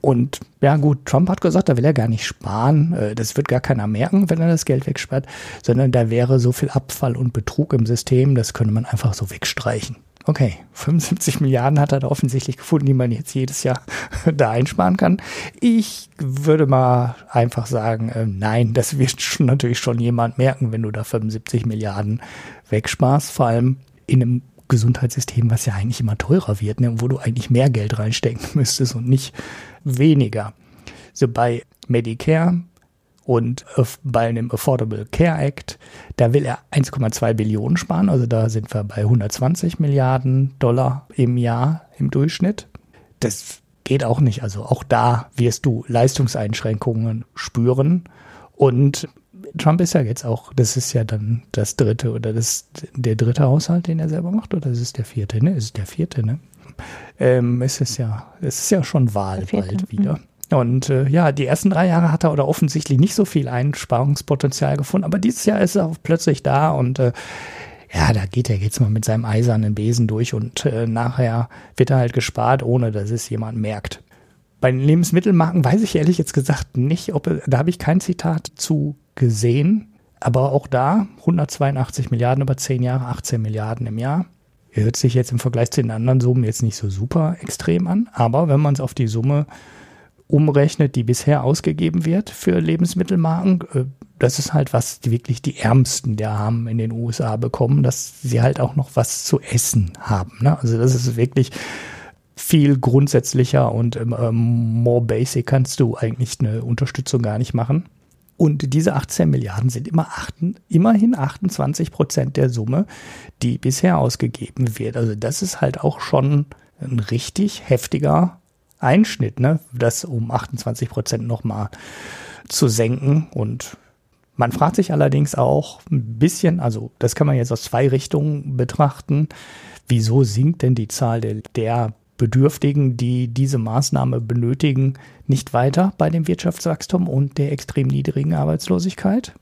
Und ja gut, Trump hat gesagt, da will er gar nicht sparen. Äh, das wird gar keiner merken, wenn er das Geld wegspart, sondern da wäre so viel Abfall und Betrug im System, das könnte man einfach so wegstreichen. Okay, 75 Milliarden hat er da offensichtlich gefunden, die man jetzt jedes Jahr da einsparen kann. Ich würde mal einfach sagen, äh, nein, das wird schon natürlich schon jemand merken, wenn du da 75 Milliarden wegsparst, vor allem in einem Gesundheitssystem, was ja eigentlich immer teurer wird, ne, wo du eigentlich mehr Geld reinstecken müsstest und nicht weniger. So bei Medicare und bei einem Affordable Care Act, da will er 1,2 Billionen sparen, also da sind wir bei 120 Milliarden Dollar im Jahr im Durchschnitt. Das geht auch nicht. Also auch da wirst du Leistungseinschränkungen spüren. Und Trump ist ja jetzt auch, das ist ja dann das dritte oder das der dritte Haushalt, den er selber macht, oder ist es der vierte? Ne, ist es der vierte, ne? Ähm, es ist ja, es ist ja schon Wahl bald wieder. Mhm. Und äh, ja, die ersten drei Jahre hat er oder offensichtlich nicht so viel Einsparungspotenzial gefunden, aber dieses Jahr ist er auch plötzlich da und äh, ja, da geht er jetzt mal mit seinem eisernen Besen durch und äh, nachher wird er halt gespart, ohne dass es jemand merkt. Bei den Lebensmittelmarken weiß ich ehrlich jetzt gesagt nicht, ob da habe ich kein Zitat zu gesehen. Aber auch da 182 Milliarden über 10 Jahre, 18 Milliarden im Jahr. Hört sich jetzt im Vergleich zu den anderen Summen jetzt nicht so super extrem an. Aber wenn man es auf die Summe umrechnet, die bisher ausgegeben wird für Lebensmittelmarken, äh, das ist halt was die wirklich die Ärmsten der haben in den USA bekommen, dass sie halt auch noch was zu essen haben. Ne? Also das ist wirklich viel grundsätzlicher und ähm, ähm more basic kannst du eigentlich eine Unterstützung gar nicht machen. Und diese 18 Milliarden sind immer achten, immerhin 28 Prozent der Summe, die bisher ausgegeben wird. Also das ist halt auch schon ein richtig heftiger Einschnitt, ne? das um 28 Prozent nochmal zu senken. Und man fragt sich allerdings auch ein bisschen, also das kann man jetzt aus zwei Richtungen betrachten, wieso sinkt denn die Zahl der, der Bedürftigen, die diese Maßnahme benötigen, nicht weiter bei dem Wirtschaftswachstum und der extrem niedrigen Arbeitslosigkeit.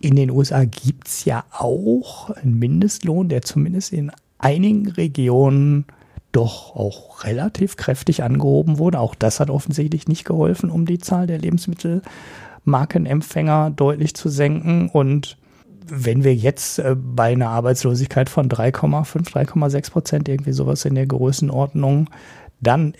In den USA gibt es ja auch einen Mindestlohn, der zumindest in einigen Regionen doch auch relativ kräftig angehoben wurde. Auch das hat offensichtlich nicht geholfen, um die Zahl der Lebensmittelmarkenempfänger deutlich zu senken. Und wenn wir jetzt äh, bei einer Arbeitslosigkeit von 3,5, 3,6 Prozent, irgendwie sowas in der Größenordnung, dann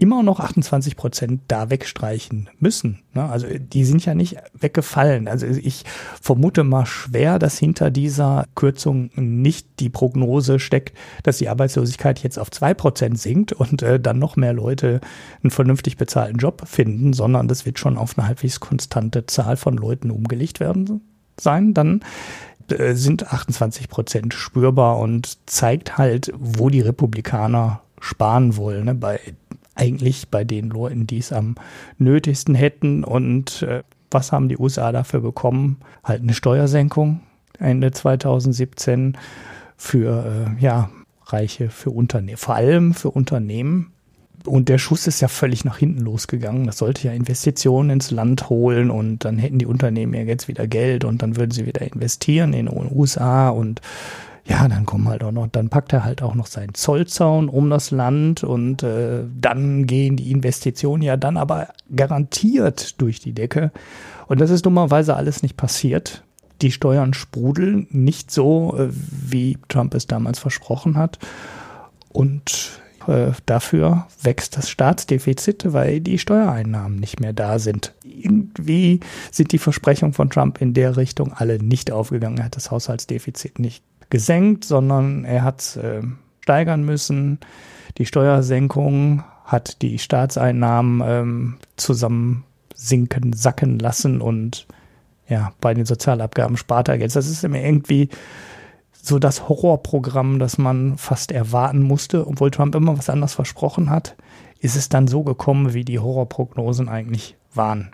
immer noch 28 Prozent da wegstreichen müssen. Ne? Also die sind ja nicht weggefallen. Also ich vermute mal schwer, dass hinter dieser Kürzung nicht die Prognose steckt, dass die Arbeitslosigkeit jetzt auf zwei Prozent sinkt und äh, dann noch mehr Leute einen vernünftig bezahlten Job finden, sondern das wird schon auf eine halbwegs konstante Zahl von Leuten umgelegt werden sein. Dann äh, sind 28 Prozent spürbar und zeigt halt, wo die Republikaner sparen wollen. Ne? Bei eigentlich bei den Leuten, die es am nötigsten hätten. Und äh, was haben die USA dafür bekommen? Halt eine Steuersenkung Ende 2017 für äh, ja, Reiche, für Unternehmen, vor allem für Unternehmen. Und der Schuss ist ja völlig nach hinten losgegangen. Das sollte ja Investitionen ins Land holen und dann hätten die Unternehmen ja jetzt wieder Geld und dann würden sie wieder investieren in den USA und ja, dann kommen halt auch noch, dann packt er halt auch noch seinen Zollzaun um das Land und äh, dann gehen die Investitionen ja dann aber garantiert durch die Decke. Und das ist dummerweise alles nicht passiert. Die Steuern sprudeln nicht so, äh, wie Trump es damals versprochen hat. Und äh, dafür wächst das Staatsdefizit, weil die Steuereinnahmen nicht mehr da sind. Irgendwie sind die Versprechungen von Trump in der Richtung alle nicht aufgegangen. Er hat das Haushaltsdefizit nicht gesenkt, sondern er hat äh, steigern müssen. Die Steuersenkung hat die Staatseinnahmen ähm, zusammen sinken, sacken lassen und ja, bei den Sozialabgaben spart er jetzt. Das ist immer irgendwie so das Horrorprogramm, das man fast erwarten musste, obwohl Trump immer was anderes versprochen hat, ist es dann so gekommen, wie die Horrorprognosen eigentlich waren.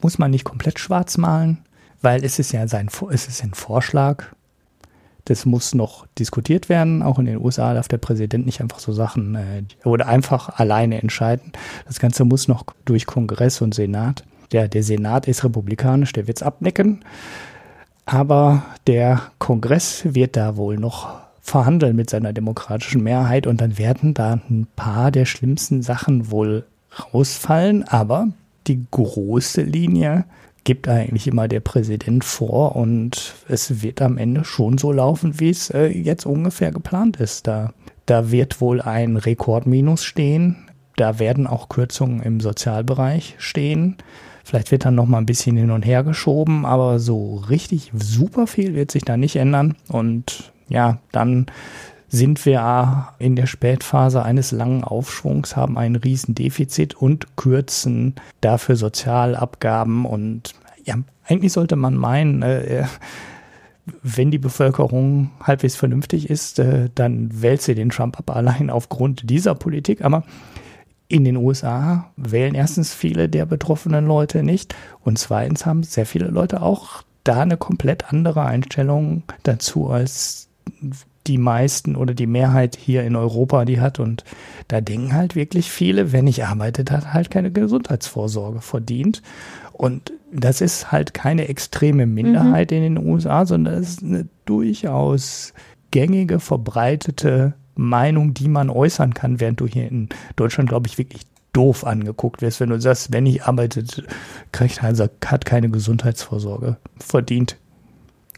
Muss man nicht komplett schwarz malen, weil es ist ja sein, es ist ein Vorschlag das muss noch diskutiert werden. Auch in den USA darf der Präsident nicht einfach so Sachen äh, oder einfach alleine entscheiden. Das Ganze muss noch durch Kongress und Senat. Der, der Senat ist republikanisch, der wird es abnicken. Aber der Kongress wird da wohl noch verhandeln mit seiner demokratischen Mehrheit und dann werden da ein paar der schlimmsten Sachen wohl rausfallen. Aber die große Linie gibt eigentlich immer der Präsident vor und es wird am Ende schon so laufen, wie es äh, jetzt ungefähr geplant ist. Da, da wird wohl ein Rekordminus stehen. Da werden auch Kürzungen im Sozialbereich stehen. Vielleicht wird dann noch mal ein bisschen hin und her geschoben, aber so richtig super viel wird sich da nicht ändern. Und ja, dann sind wir in der Spätphase eines langen Aufschwungs, haben ein Riesendefizit und kürzen dafür Sozialabgaben und ja, eigentlich sollte man meinen, äh, wenn die Bevölkerung halbwegs vernünftig ist, äh, dann wählt sie den Trump ab allein aufgrund dieser Politik. Aber in den USA wählen erstens viele der betroffenen Leute nicht und zweitens haben sehr viele Leute auch da eine komplett andere Einstellung dazu als die meisten oder die Mehrheit hier in Europa die hat. Und da denken halt wirklich viele, wenn ich arbeitet, hat halt keine Gesundheitsvorsorge verdient. Und das ist halt keine extreme Minderheit mhm. in den USA, sondern das ist eine durchaus gängige, verbreitete Meinung, die man äußern kann, während du hier in Deutschland, glaube ich, wirklich doof angeguckt wirst, wenn du sagst, wenn ich arbeitet, kriegt halt, hat keine Gesundheitsvorsorge verdient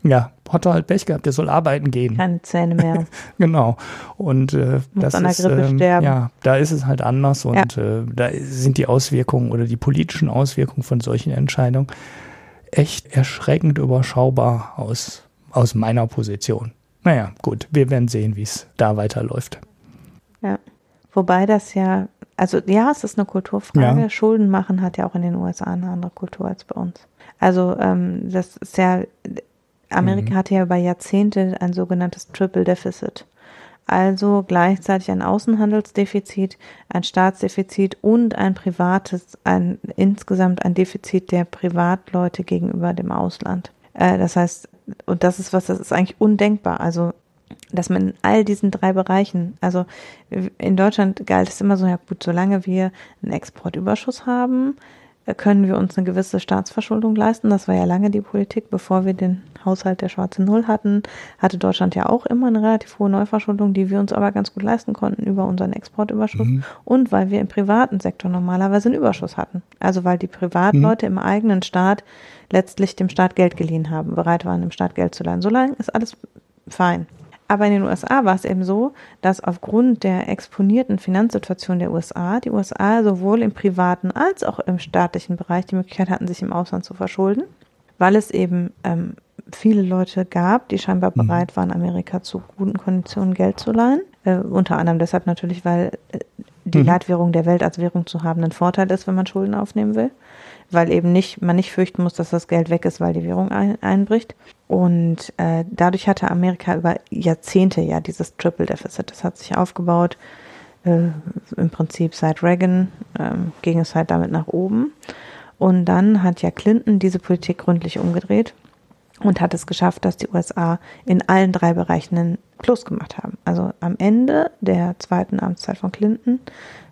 ja, hat er halt Pech gehabt, der soll arbeiten gehen. Keine Zähne mehr. genau. Und äh, das an der ist, Grippe ähm, sterben. ja, da ist es halt anders und ja. äh, da sind die Auswirkungen oder die politischen Auswirkungen von solchen Entscheidungen echt erschreckend überschaubar aus, aus meiner Position. Naja, gut, wir werden sehen, wie es da weiterläuft. Ja, wobei das ja, also ja, es ist eine Kulturfrage. Ja. Schulden machen hat ja auch in den USA eine andere Kultur als bei uns. Also ähm, das ist ja, Amerika mhm. hatte ja über Jahrzehnte ein sogenanntes Triple Deficit. Also gleichzeitig ein Außenhandelsdefizit, ein Staatsdefizit und ein privates, ein insgesamt ein Defizit der Privatleute gegenüber dem Ausland. Äh, das heißt, und das ist was, das ist eigentlich undenkbar. Also dass man in all diesen drei Bereichen, also in Deutschland galt es immer so, ja gut, solange wir einen Exportüberschuss haben, können wir uns eine gewisse Staatsverschuldung leisten. Das war ja lange die Politik. Bevor wir den Haushalt der schwarzen Null hatten, hatte Deutschland ja auch immer eine relativ hohe Neuverschuldung, die wir uns aber ganz gut leisten konnten über unseren Exportüberschuss mhm. und weil wir im privaten Sektor normalerweise einen Überschuss hatten. Also weil die Privatleute mhm. im eigenen Staat letztlich dem Staat Geld geliehen haben, bereit waren, dem Staat Geld zu leihen. So lange ist alles fein. Aber in den USA war es eben so, dass aufgrund der exponierten Finanzsituation der USA, die USA sowohl im privaten als auch im staatlichen Bereich die Möglichkeit hatten, sich im Ausland zu verschulden, weil es eben ähm, viele Leute gab, die scheinbar mhm. bereit waren, Amerika zu guten Konditionen Geld zu leihen. Äh, unter anderem deshalb natürlich, weil äh, die mhm. Leitwährung der Welt als Währung zu haben ein Vorteil ist, wenn man Schulden aufnehmen will weil eben nicht, man nicht fürchten muss, dass das Geld weg ist, weil die Währung ein, einbricht. Und äh, dadurch hatte Amerika über Jahrzehnte ja dieses Triple Deficit. Das hat sich aufgebaut. Äh, Im Prinzip seit Reagan äh, ging es halt damit nach oben. Und dann hat ja Clinton diese Politik gründlich umgedreht und hat es geschafft, dass die USA in allen drei Bereichen einen Plus gemacht haben. Also am Ende der zweiten Amtszeit von Clinton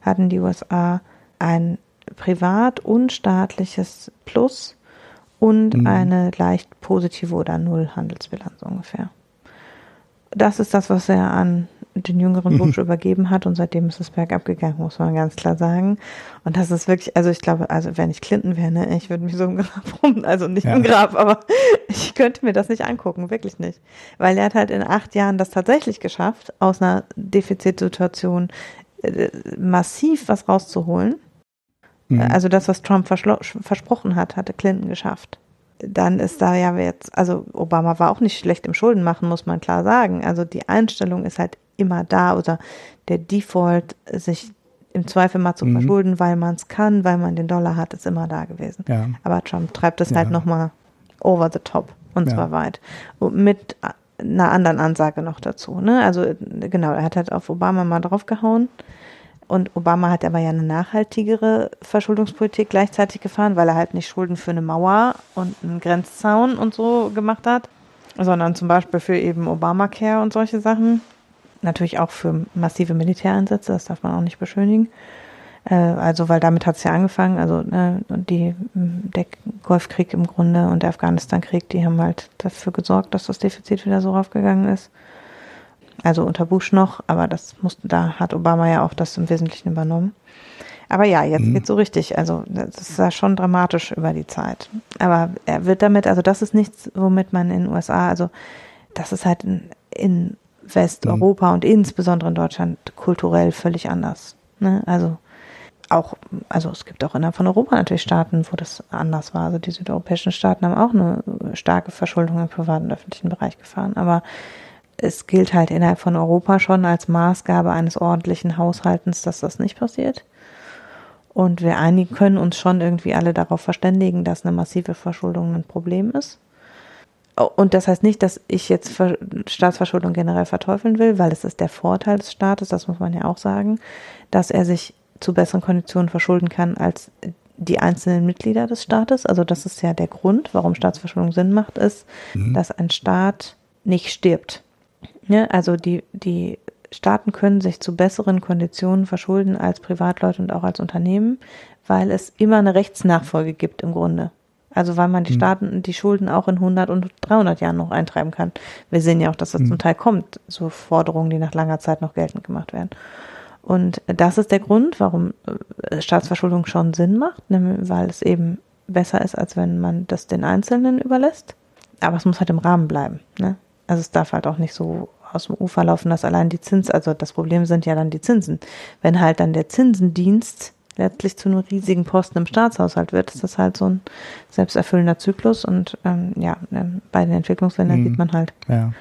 hatten die USA ein privat und staatliches Plus und mhm. eine leicht positive oder Null Handelsbilanz ungefähr. Das ist das, was er an den jüngeren Bush mhm. übergeben hat und seitdem ist es bergab gegangen, muss man ganz klar sagen. Und das ist wirklich, also ich glaube, also wenn ich Clinton wäre, ne, ich würde mich so im Grab rum, also nicht ja. im Grab, aber ich könnte mir das nicht angucken, wirklich nicht. Weil er hat halt in acht Jahren das tatsächlich geschafft, aus einer Defizitsituation äh, massiv was rauszuholen Mhm. Also das, was Trump versprochen hat, hatte Clinton geschafft. Dann ist da ja jetzt, also Obama war auch nicht schlecht im Schuldenmachen, muss man klar sagen. Also die Einstellung ist halt immer da oder der Default, sich im Zweifel mal zu mhm. verschulden, weil man es kann, weil man den Dollar hat, ist immer da gewesen. Ja. Aber Trump treibt es halt ja. halt nochmal over the top und ja. zwar weit. Und mit einer anderen Ansage noch dazu. Ne? Also genau, er hat halt auf Obama mal draufgehauen. Und Obama hat aber ja eine nachhaltigere Verschuldungspolitik gleichzeitig gefahren, weil er halt nicht Schulden für eine Mauer und einen Grenzzaun und so gemacht hat, sondern zum Beispiel für eben Obamacare und solche Sachen. Natürlich auch für massive Militäreinsätze, das darf man auch nicht beschönigen. Äh, also, weil damit hat es ja angefangen. Also ne, die, der Golfkrieg im Grunde und der Afghanistan-Krieg, die haben halt dafür gesorgt, dass das Defizit wieder so raufgegangen ist. Also unter Bush noch, aber das musste, da hat Obama ja auch das im Wesentlichen übernommen. Aber ja, jetzt mhm. geht's so richtig. Also das ist ja schon dramatisch über die Zeit. Aber er wird damit, also das ist nichts, womit man in den USA, also das ist halt in, in Westeuropa mhm. und insbesondere in Deutschland kulturell völlig anders. Ne? Also auch, also es gibt auch innerhalb von Europa natürlich Staaten, wo das anders war. Also die südeuropäischen Staaten haben auch eine starke Verschuldung im privaten und öffentlichen Bereich gefahren. Aber es gilt halt innerhalb von Europa schon als Maßgabe eines ordentlichen Haushaltens, dass das nicht passiert. Und wir einigen können uns schon irgendwie alle darauf verständigen, dass eine massive Verschuldung ein Problem ist. Und das heißt nicht, dass ich jetzt Staatsverschuldung generell verteufeln will, weil es ist der Vorteil des Staates, das muss man ja auch sagen, dass er sich zu besseren Konditionen verschulden kann als die einzelnen Mitglieder des Staates. Also das ist ja der Grund, warum Staatsverschuldung Sinn macht, ist, mhm. dass ein Staat nicht stirbt. Ja, also die, die Staaten können sich zu besseren Konditionen verschulden als Privatleute und auch als Unternehmen, weil es immer eine Rechtsnachfolge gibt im Grunde. Also weil man die hm. Staaten, die Schulden auch in 100 und 300 Jahren noch eintreiben kann. Wir sehen ja auch, dass das mhm. zum Teil kommt, so Forderungen, die nach langer Zeit noch geltend gemacht werden. Und das ist der Grund, warum äh, Staatsverschuldung schon Sinn macht, weil es eben besser ist, als wenn man das den Einzelnen überlässt. Aber es muss halt im Rahmen bleiben. Ne? Also es darf halt auch nicht so aus dem Ufer laufen, dass allein die Zins, also das Problem sind ja dann die Zinsen. Wenn halt dann der Zinsendienst letztlich zu einem riesigen Posten im Staatshaushalt wird, ist das halt so ein selbsterfüllender Zyklus und ähm, ja, ähm, bei den Entwicklungsländern mhm. sieht man halt, ja.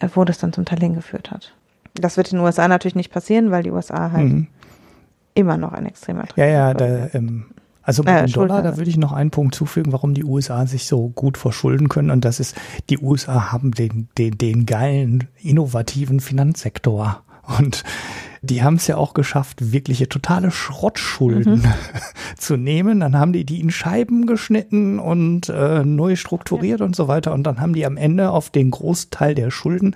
Äh, wo das dann zum Teil hingeführt hat. Das wird in den USA natürlich nicht passieren, weil die USA halt mhm. immer noch ein extremer Ja, ja, da, ähm, also bei äh, dem Dollar, da würde ich noch einen Punkt zufügen, warum die USA sich so gut verschulden können. Und das ist, die USA haben den, den, den geilen, innovativen Finanzsektor. Und die haben es ja auch geschafft, wirkliche totale Schrottschulden mhm. zu nehmen. Dann haben die die in Scheiben geschnitten und äh, neu strukturiert ja. und so weiter. Und dann haben die am Ende auf den Großteil der Schulden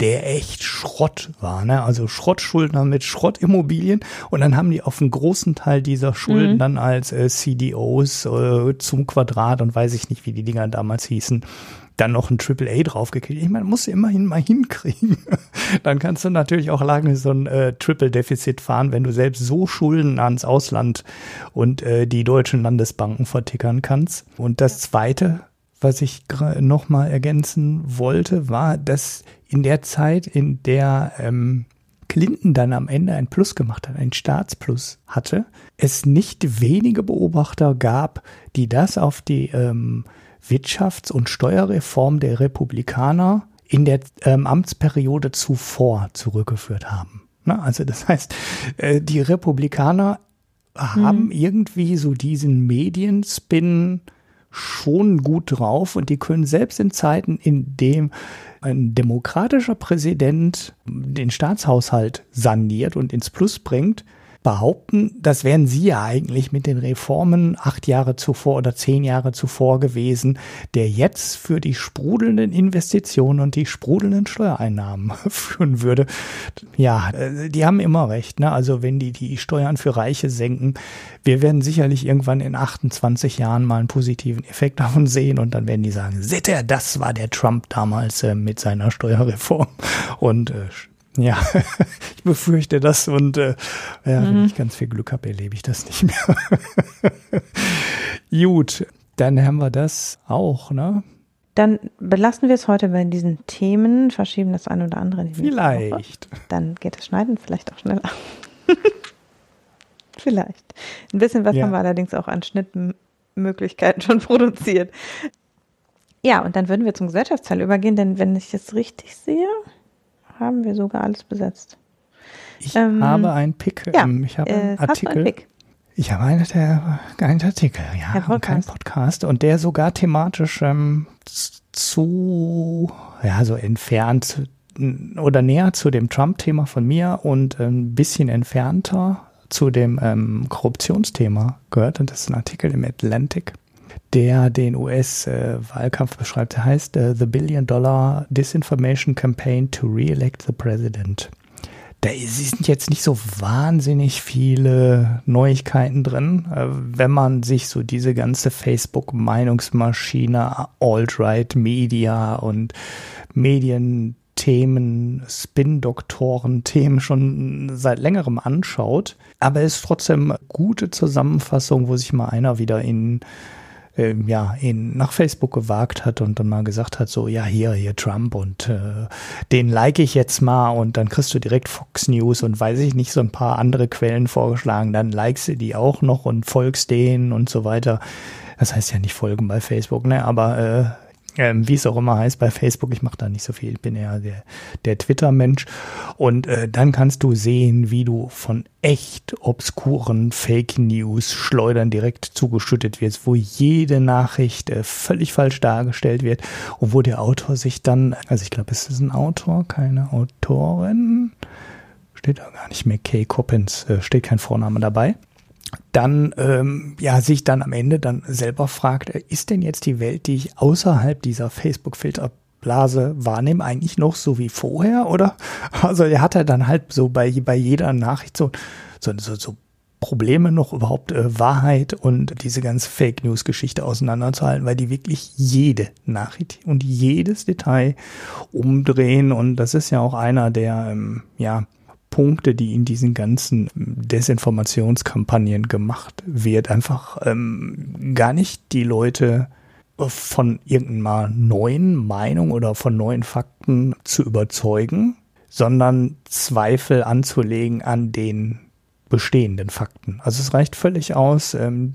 der echt Schrott war. Ne? Also Schrottschuldner mit Schrottimmobilien. Und dann haben die auf einen großen Teil dieser Schulden mhm. dann als äh, CDOs äh, zum Quadrat und weiß ich nicht, wie die Dinger damals hießen, dann noch ein AAA draufgekriegt. Ich meine, musst du immerhin mal hinkriegen. dann kannst du natürlich auch lange so ein äh, Triple-Defizit fahren, wenn du selbst so Schulden ans Ausland und äh, die deutschen Landesbanken vertickern kannst. Und das Zweite, was ich noch mal ergänzen wollte, war, dass in der Zeit, in der ähm, Clinton dann am Ende ein Plus gemacht hat, ein Staatsplus hatte, es nicht wenige Beobachter gab, die das auf die ähm, Wirtschafts- und Steuerreform der Republikaner in der ähm, Amtsperiode zuvor zurückgeführt haben. Na, also das heißt, äh, die Republikaner haben mhm. irgendwie so diesen Medienspin schon gut drauf und die können selbst in Zeiten, in dem ein demokratischer Präsident den Staatshaushalt saniert und ins Plus bringt, behaupten, das wären sie ja eigentlich mit den Reformen acht Jahre zuvor oder zehn Jahre zuvor gewesen, der jetzt für die sprudelnden Investitionen und die sprudelnden Steuereinnahmen führen würde. Ja, äh, die haben immer recht. Ne? Also wenn die die Steuern für Reiche senken, wir werden sicherlich irgendwann in 28 Jahren mal einen positiven Effekt davon sehen und dann werden die sagen, seht ihr, das war der Trump damals äh, mit seiner Steuerreform und äh, ja, ich befürchte das und äh, ja, mhm. wenn ich ganz viel Glück habe, erlebe ich das nicht mehr. Gut, dann haben wir das auch, ne? Dann belassen wir es heute bei diesen Themen, verschieben das eine oder andere. Vielleicht. Dann geht das Schneiden vielleicht auch schneller. vielleicht. Ein bisschen was ja. haben wir allerdings auch an Schnittmöglichkeiten schon produziert. Ja, und dann würden wir zum Gesellschaftsteil übergehen, denn wenn ich es richtig sehe, haben wir sogar alles besetzt. Ich ähm, habe einen Pick. Ja, ähm, ich habe einen äh, Artikel. Ich habe einen, der, einen Artikel, ja, und kein Podcast und der sogar thematisch ähm, zu, ja, so entfernt oder näher zu dem Trump-Thema von mir und ein bisschen entfernter zu dem ähm, Korruptionsthema gehört. Und das ist ein Artikel im Atlantic der den US-Wahlkampf beschreibt. Der heißt uh, The Billion Dollar Disinformation Campaign to Re-elect the President. Da sind jetzt nicht so wahnsinnig viele Neuigkeiten drin. Äh, wenn man sich so diese ganze Facebook-Meinungsmaschine, Alt-Right-Media und Medienthemen, Spin-Doktoren-Themen schon seit längerem anschaut. Aber es ist trotzdem gute Zusammenfassung, wo sich mal einer wieder in äh, ja, ihn nach Facebook gewagt hat und dann mal gesagt hat, so, ja, hier, hier Trump und äh, den like ich jetzt mal und dann kriegst du direkt Fox News und weiß ich nicht, so ein paar andere Quellen vorgeschlagen, dann likest du die auch noch und folgst denen und so weiter. Das heißt ja nicht folgen bei Facebook, ne, aber äh, ähm, wie es auch immer heißt bei Facebook, ich mache da nicht so viel, ich bin eher der, der Twitter-Mensch. Und äh, dann kannst du sehen, wie du von echt obskuren Fake News Schleudern direkt zugeschüttet wirst, wo jede Nachricht äh, völlig falsch dargestellt wird und wo der Autor sich dann, also ich glaube, es ist ein Autor, keine Autorin, steht da gar nicht mehr, Kay Coppens, äh, steht kein Vorname dabei dann ähm, ja sich dann am Ende dann selber fragt, äh, ist denn jetzt die Welt, die ich außerhalb dieser Facebook-Filterblase wahrnehme, eigentlich noch so wie vorher? Oder? Also er hat er dann halt so bei, bei jeder Nachricht so, so, so, so Probleme noch überhaupt äh, Wahrheit und diese ganze Fake News Geschichte auseinanderzuhalten, weil die wirklich jede Nachricht und jedes Detail umdrehen und das ist ja auch einer der ähm, ja Punkte, die in diesen ganzen Desinformationskampagnen gemacht wird, einfach ähm, gar nicht die Leute von irgendeiner neuen Meinung oder von neuen Fakten zu überzeugen, sondern Zweifel anzulegen an den bestehenden Fakten. Also es reicht völlig aus, ähm,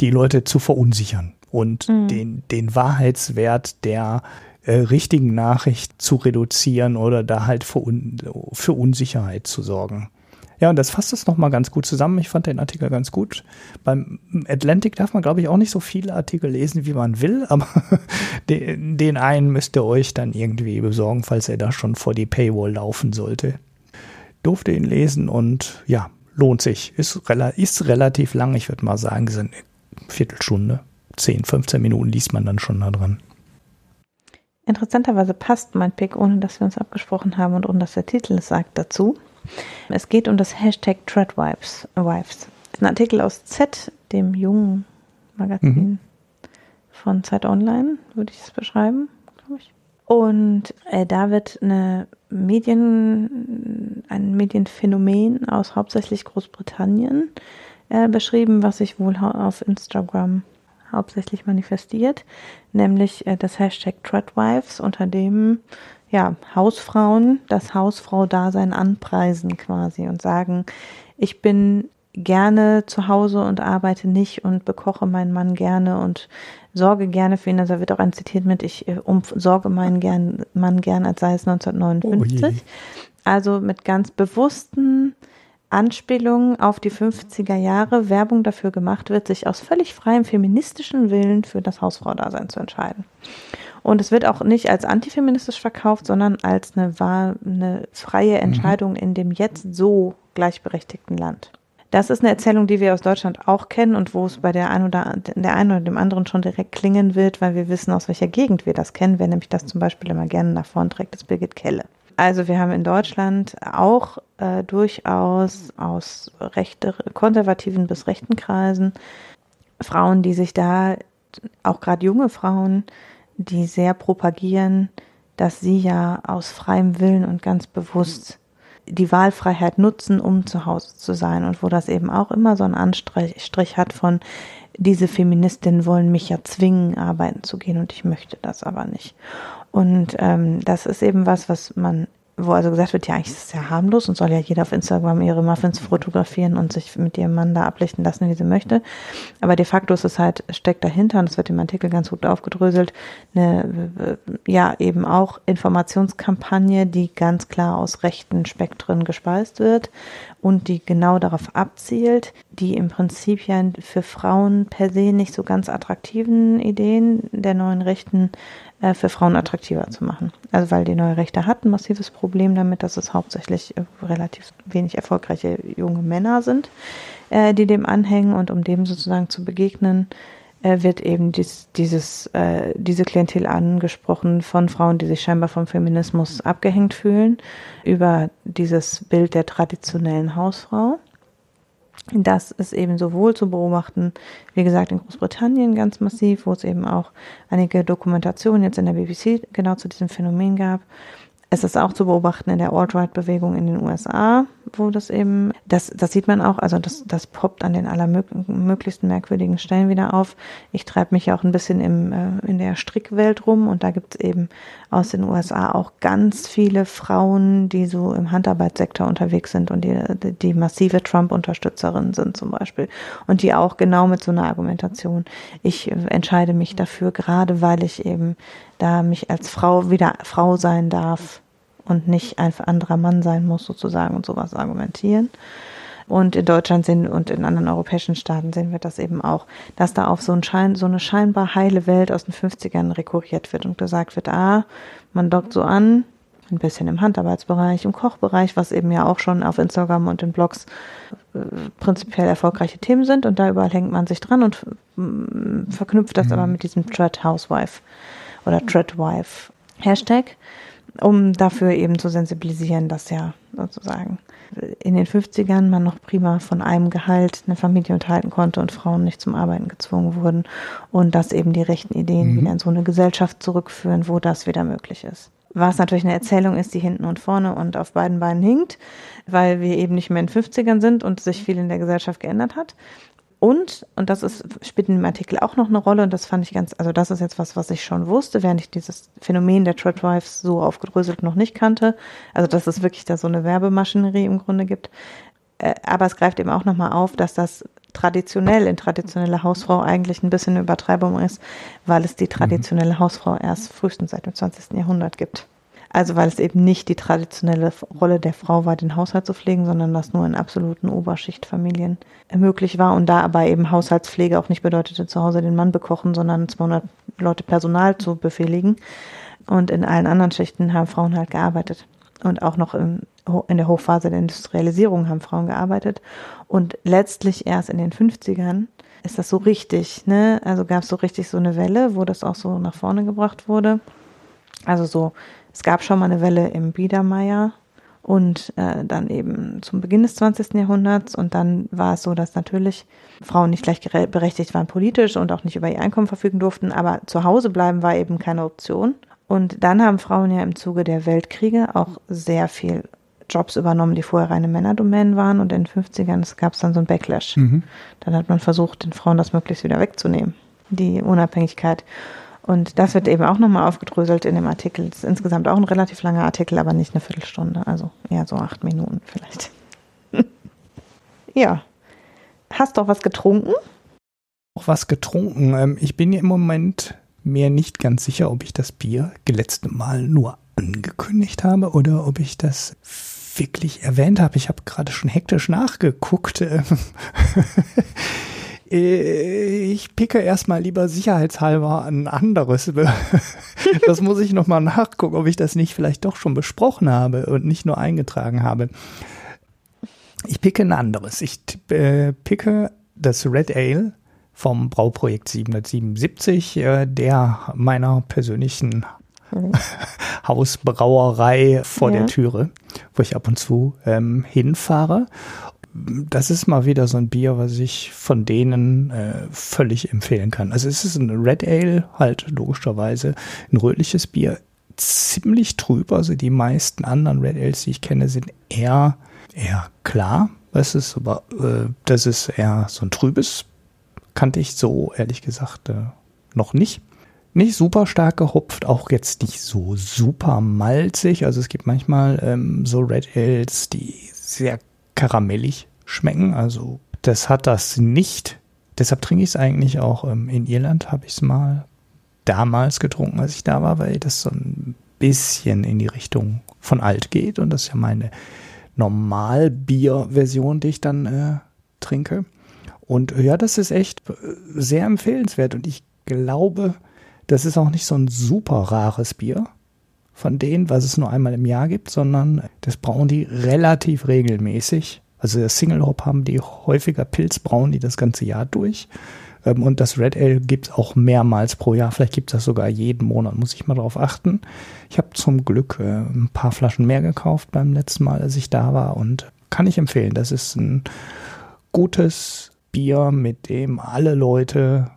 die Leute zu verunsichern und mhm. den, den Wahrheitswert der äh, richtigen Nachricht zu reduzieren oder da halt für, un für Unsicherheit zu sorgen. Ja, und das fasst es nochmal ganz gut zusammen. Ich fand den Artikel ganz gut. Beim Atlantic darf man, glaube ich, auch nicht so viele Artikel lesen, wie man will, aber den, den einen müsst ihr euch dann irgendwie besorgen, falls er da schon vor die Paywall laufen sollte. Durfte ihn lesen und ja, lohnt sich. Ist, rela ist relativ lang, ich würde mal sagen, sind eine Viertelstunde, 10, 15 Minuten liest man dann schon da dran. Interessanterweise passt mein Pick, ohne dass wir uns abgesprochen haben und ohne dass der Titel es sagt, dazu. Es geht um das Hashtag Treadwives. Wives. Ein Artikel aus Z, dem jungen Magazin mhm. von Zeit Online, würde ich es beschreiben, glaube ich. Und äh, da wird eine Medien, ein Medienphänomen aus hauptsächlich Großbritannien äh, beschrieben, was sich wohl auf Instagram hauptsächlich manifestiert, nämlich äh, das Hashtag Treadwives, unter dem ja, Hausfrauen das Hausfrau-Dasein anpreisen quasi und sagen, ich bin gerne zu Hause und arbeite nicht und bekoche meinen Mann gerne und sorge gerne für ihn. Also wird auch ein zitiert mit, ich äh, umsorge meinen gern, Mann gern, als sei es 1959. Oh also mit ganz bewussten Anspielungen auf die 50er Jahre Werbung dafür gemacht wird, sich aus völlig freiem feministischen Willen für das Hausfrau-Dasein zu entscheiden. Und es wird auch nicht als antifeministisch verkauft, sondern als eine, eine freie mhm. Entscheidung in dem jetzt so gleichberechtigten Land. Das ist eine Erzählung, die wir aus Deutschland auch kennen und wo es bei der einen oder der einen oder dem anderen schon direkt klingen wird, weil wir wissen, aus welcher Gegend wir das kennen. Wer nämlich das zum Beispiel immer gerne nach vorn trägt, ist Birgit Kelle. Also wir haben in Deutschland auch äh, durchaus aus rechte, konservativen bis rechten Kreisen Frauen, die sich da, auch gerade junge Frauen, die sehr propagieren, dass sie ja aus freiem Willen und ganz bewusst die Wahlfreiheit nutzen, um zu Hause zu sein. Und wo das eben auch immer so einen Anstrich hat von, diese Feministinnen wollen mich ja zwingen, arbeiten zu gehen und ich möchte das aber nicht. Und ähm, das ist eben was, was man wo also gesagt wird, ja, eigentlich ist es ja harmlos und soll ja jeder auf Instagram ihre Muffins fotografieren und sich mit ihrem Mann da ablichten lassen, wie sie möchte. Aber de facto ist es halt, steckt dahinter, und das wird im Artikel ganz gut aufgedröselt, eine, ja, eben auch Informationskampagne, die ganz klar aus rechten Spektren gespeist wird und die genau darauf abzielt, die im Prinzip ja für Frauen per se nicht so ganz attraktiven Ideen der neuen Rechten äh, für Frauen attraktiver zu machen. Also weil die neue Rechte hat ein massives Problem damit, dass es hauptsächlich äh, relativ wenig erfolgreiche junge Männer sind, äh, die dem anhängen und um dem sozusagen zu begegnen, äh, wird eben dies, dieses, äh, diese Klientel angesprochen von Frauen, die sich scheinbar vom Feminismus abgehängt fühlen, über dieses Bild der traditionellen Hausfrau. Das ist eben sowohl zu beobachten, wie gesagt, in Großbritannien ganz massiv, wo es eben auch einige Dokumentationen jetzt in der BBC genau zu diesem Phänomen gab, es ist auch zu beobachten in der Alt-Right-Bewegung in den USA, wo das eben, das, das sieht man auch, also das, das poppt an den allermöglichsten merkwürdigen Stellen wieder auf. Ich treibe mich ja auch ein bisschen im, äh, in der Strickwelt rum und da gibt es eben aus den USA auch ganz viele Frauen, die so im Handarbeitssektor unterwegs sind und die, die massive Trump-Unterstützerinnen sind zum Beispiel und die auch genau mit so einer Argumentation, ich entscheide mich dafür, gerade weil ich eben da mich als Frau wieder Frau sein darf und nicht ein anderer Mann sein muss sozusagen und sowas argumentieren. Und in Deutschland sehen und in anderen europäischen Staaten sehen wir das eben auch, dass da auf so, ein Schein, so eine scheinbar heile Welt aus den 50ern rekurriert wird und gesagt wird, ah, man dockt so an, ein bisschen im Handarbeitsbereich, im Kochbereich, was eben ja auch schon auf Instagram und in Blogs äh, prinzipiell erfolgreiche Themen sind und da überall hängt man sich dran und äh, verknüpft das mhm. aber mit diesem Thread Housewife oder Treadwife Hashtag, um dafür eben zu sensibilisieren, dass ja sozusagen in den 50ern man noch prima von einem Gehalt eine Familie unterhalten konnte und Frauen nicht zum Arbeiten gezwungen wurden und dass eben die rechten Ideen mhm. wieder in so eine Gesellschaft zurückführen, wo das wieder möglich ist. Was natürlich eine Erzählung ist, die hinten und vorne und auf beiden Beinen hinkt, weil wir eben nicht mehr in den 50ern sind und sich viel in der Gesellschaft geändert hat. Und, und das ist, spielt in dem Artikel auch noch eine Rolle, und das fand ich ganz, also das ist jetzt was, was ich schon wusste, während ich dieses Phänomen der Treadwives so aufgedröselt noch nicht kannte. Also, dass es wirklich da so eine Werbemaschinerie im Grunde gibt. Äh, aber es greift eben auch nochmal auf, dass das traditionell in traditionelle Hausfrau eigentlich ein bisschen eine Übertreibung ist, weil es die traditionelle Hausfrau erst frühestens seit dem 20. Jahrhundert gibt. Also weil es eben nicht die traditionelle Rolle der Frau war, den Haushalt zu pflegen, sondern das nur in absoluten Oberschichtfamilien möglich war und da aber eben Haushaltspflege auch nicht bedeutete, zu Hause den Mann bekochen, sondern 200 Leute Personal zu befehligen. Und in allen anderen Schichten haben Frauen halt gearbeitet. Und auch noch in, in der Hochphase der Industrialisierung haben Frauen gearbeitet. Und letztlich erst in den 50ern ist das so richtig, ne? Also gab es so richtig so eine Welle, wo das auch so nach vorne gebracht wurde Also so, es gab schon mal eine Welle im Biedermeier und äh, dann eben zum Beginn des 20. Jahrhunderts. Und dann war es so, dass natürlich Frauen nicht gleichberechtigt waren politisch und auch nicht über ihr Einkommen verfügen durften, aber zu Hause bleiben war eben keine Option. Und dann haben Frauen ja im Zuge der Weltkriege auch sehr viel Jobs übernommen, die vorher reine Männerdomänen waren. Und in den 50ern gab es dann so ein Backlash. Mhm. Dann hat man versucht, den Frauen das möglichst wieder wegzunehmen, die Unabhängigkeit. Und das wird eben auch nochmal aufgedröselt in dem Artikel. Das ist insgesamt auch ein relativ langer Artikel, aber nicht eine Viertelstunde. Also eher so acht Minuten vielleicht. ja. Hast du auch was getrunken? Auch was getrunken. Ähm, ich bin im Moment mir nicht ganz sicher, ob ich das Bier letzte Mal nur angekündigt habe oder ob ich das wirklich erwähnt habe. Ich habe gerade schon hektisch nachgeguckt. Äh, ich picke erstmal lieber sicherheitshalber ein anderes. Das muss ich nochmal nachgucken, ob ich das nicht vielleicht doch schon besprochen habe und nicht nur eingetragen habe. Ich picke ein anderes. Ich äh, picke das Red Ale vom Brauprojekt 777, äh, der meiner persönlichen mhm. Hausbrauerei vor ja. der Türe, wo ich ab und zu ähm, hinfahre das ist mal wieder so ein Bier, was ich von denen äh, völlig empfehlen kann. Also es ist ein Red Ale, halt logischerweise ein rötliches Bier, ziemlich trüb. Also die meisten anderen Red Ales, die ich kenne, sind eher, eher klar. Das ist aber, äh, das ist eher so ein trübes. Kannte ich so, ehrlich gesagt, äh, noch nicht. Nicht super stark gehopft, auch jetzt nicht so super malzig. Also es gibt manchmal ähm, so Red Ales, die sehr karamellig schmecken. Also das hat das nicht. Deshalb trinke ich es eigentlich auch ähm, in Irland, habe ich es mal damals getrunken, als ich da war, weil das so ein bisschen in die Richtung von alt geht. Und das ist ja meine Normalbier-Version, die ich dann äh, trinke. Und ja, das ist echt äh, sehr empfehlenswert. Und ich glaube, das ist auch nicht so ein super rares Bier von denen, was es nur einmal im Jahr gibt, sondern das brauen die relativ regelmäßig. Also das Single Hop haben die häufiger Pilz, brauen die das ganze Jahr durch. Ähm, und das Red Ale gibt es auch mehrmals pro Jahr. Vielleicht gibt es das sogar jeden Monat, muss ich mal darauf achten. Ich habe zum Glück äh, ein paar Flaschen mehr gekauft beim letzten Mal, als ich da war. Und kann ich empfehlen. Das ist ein gutes Bier, mit dem alle Leute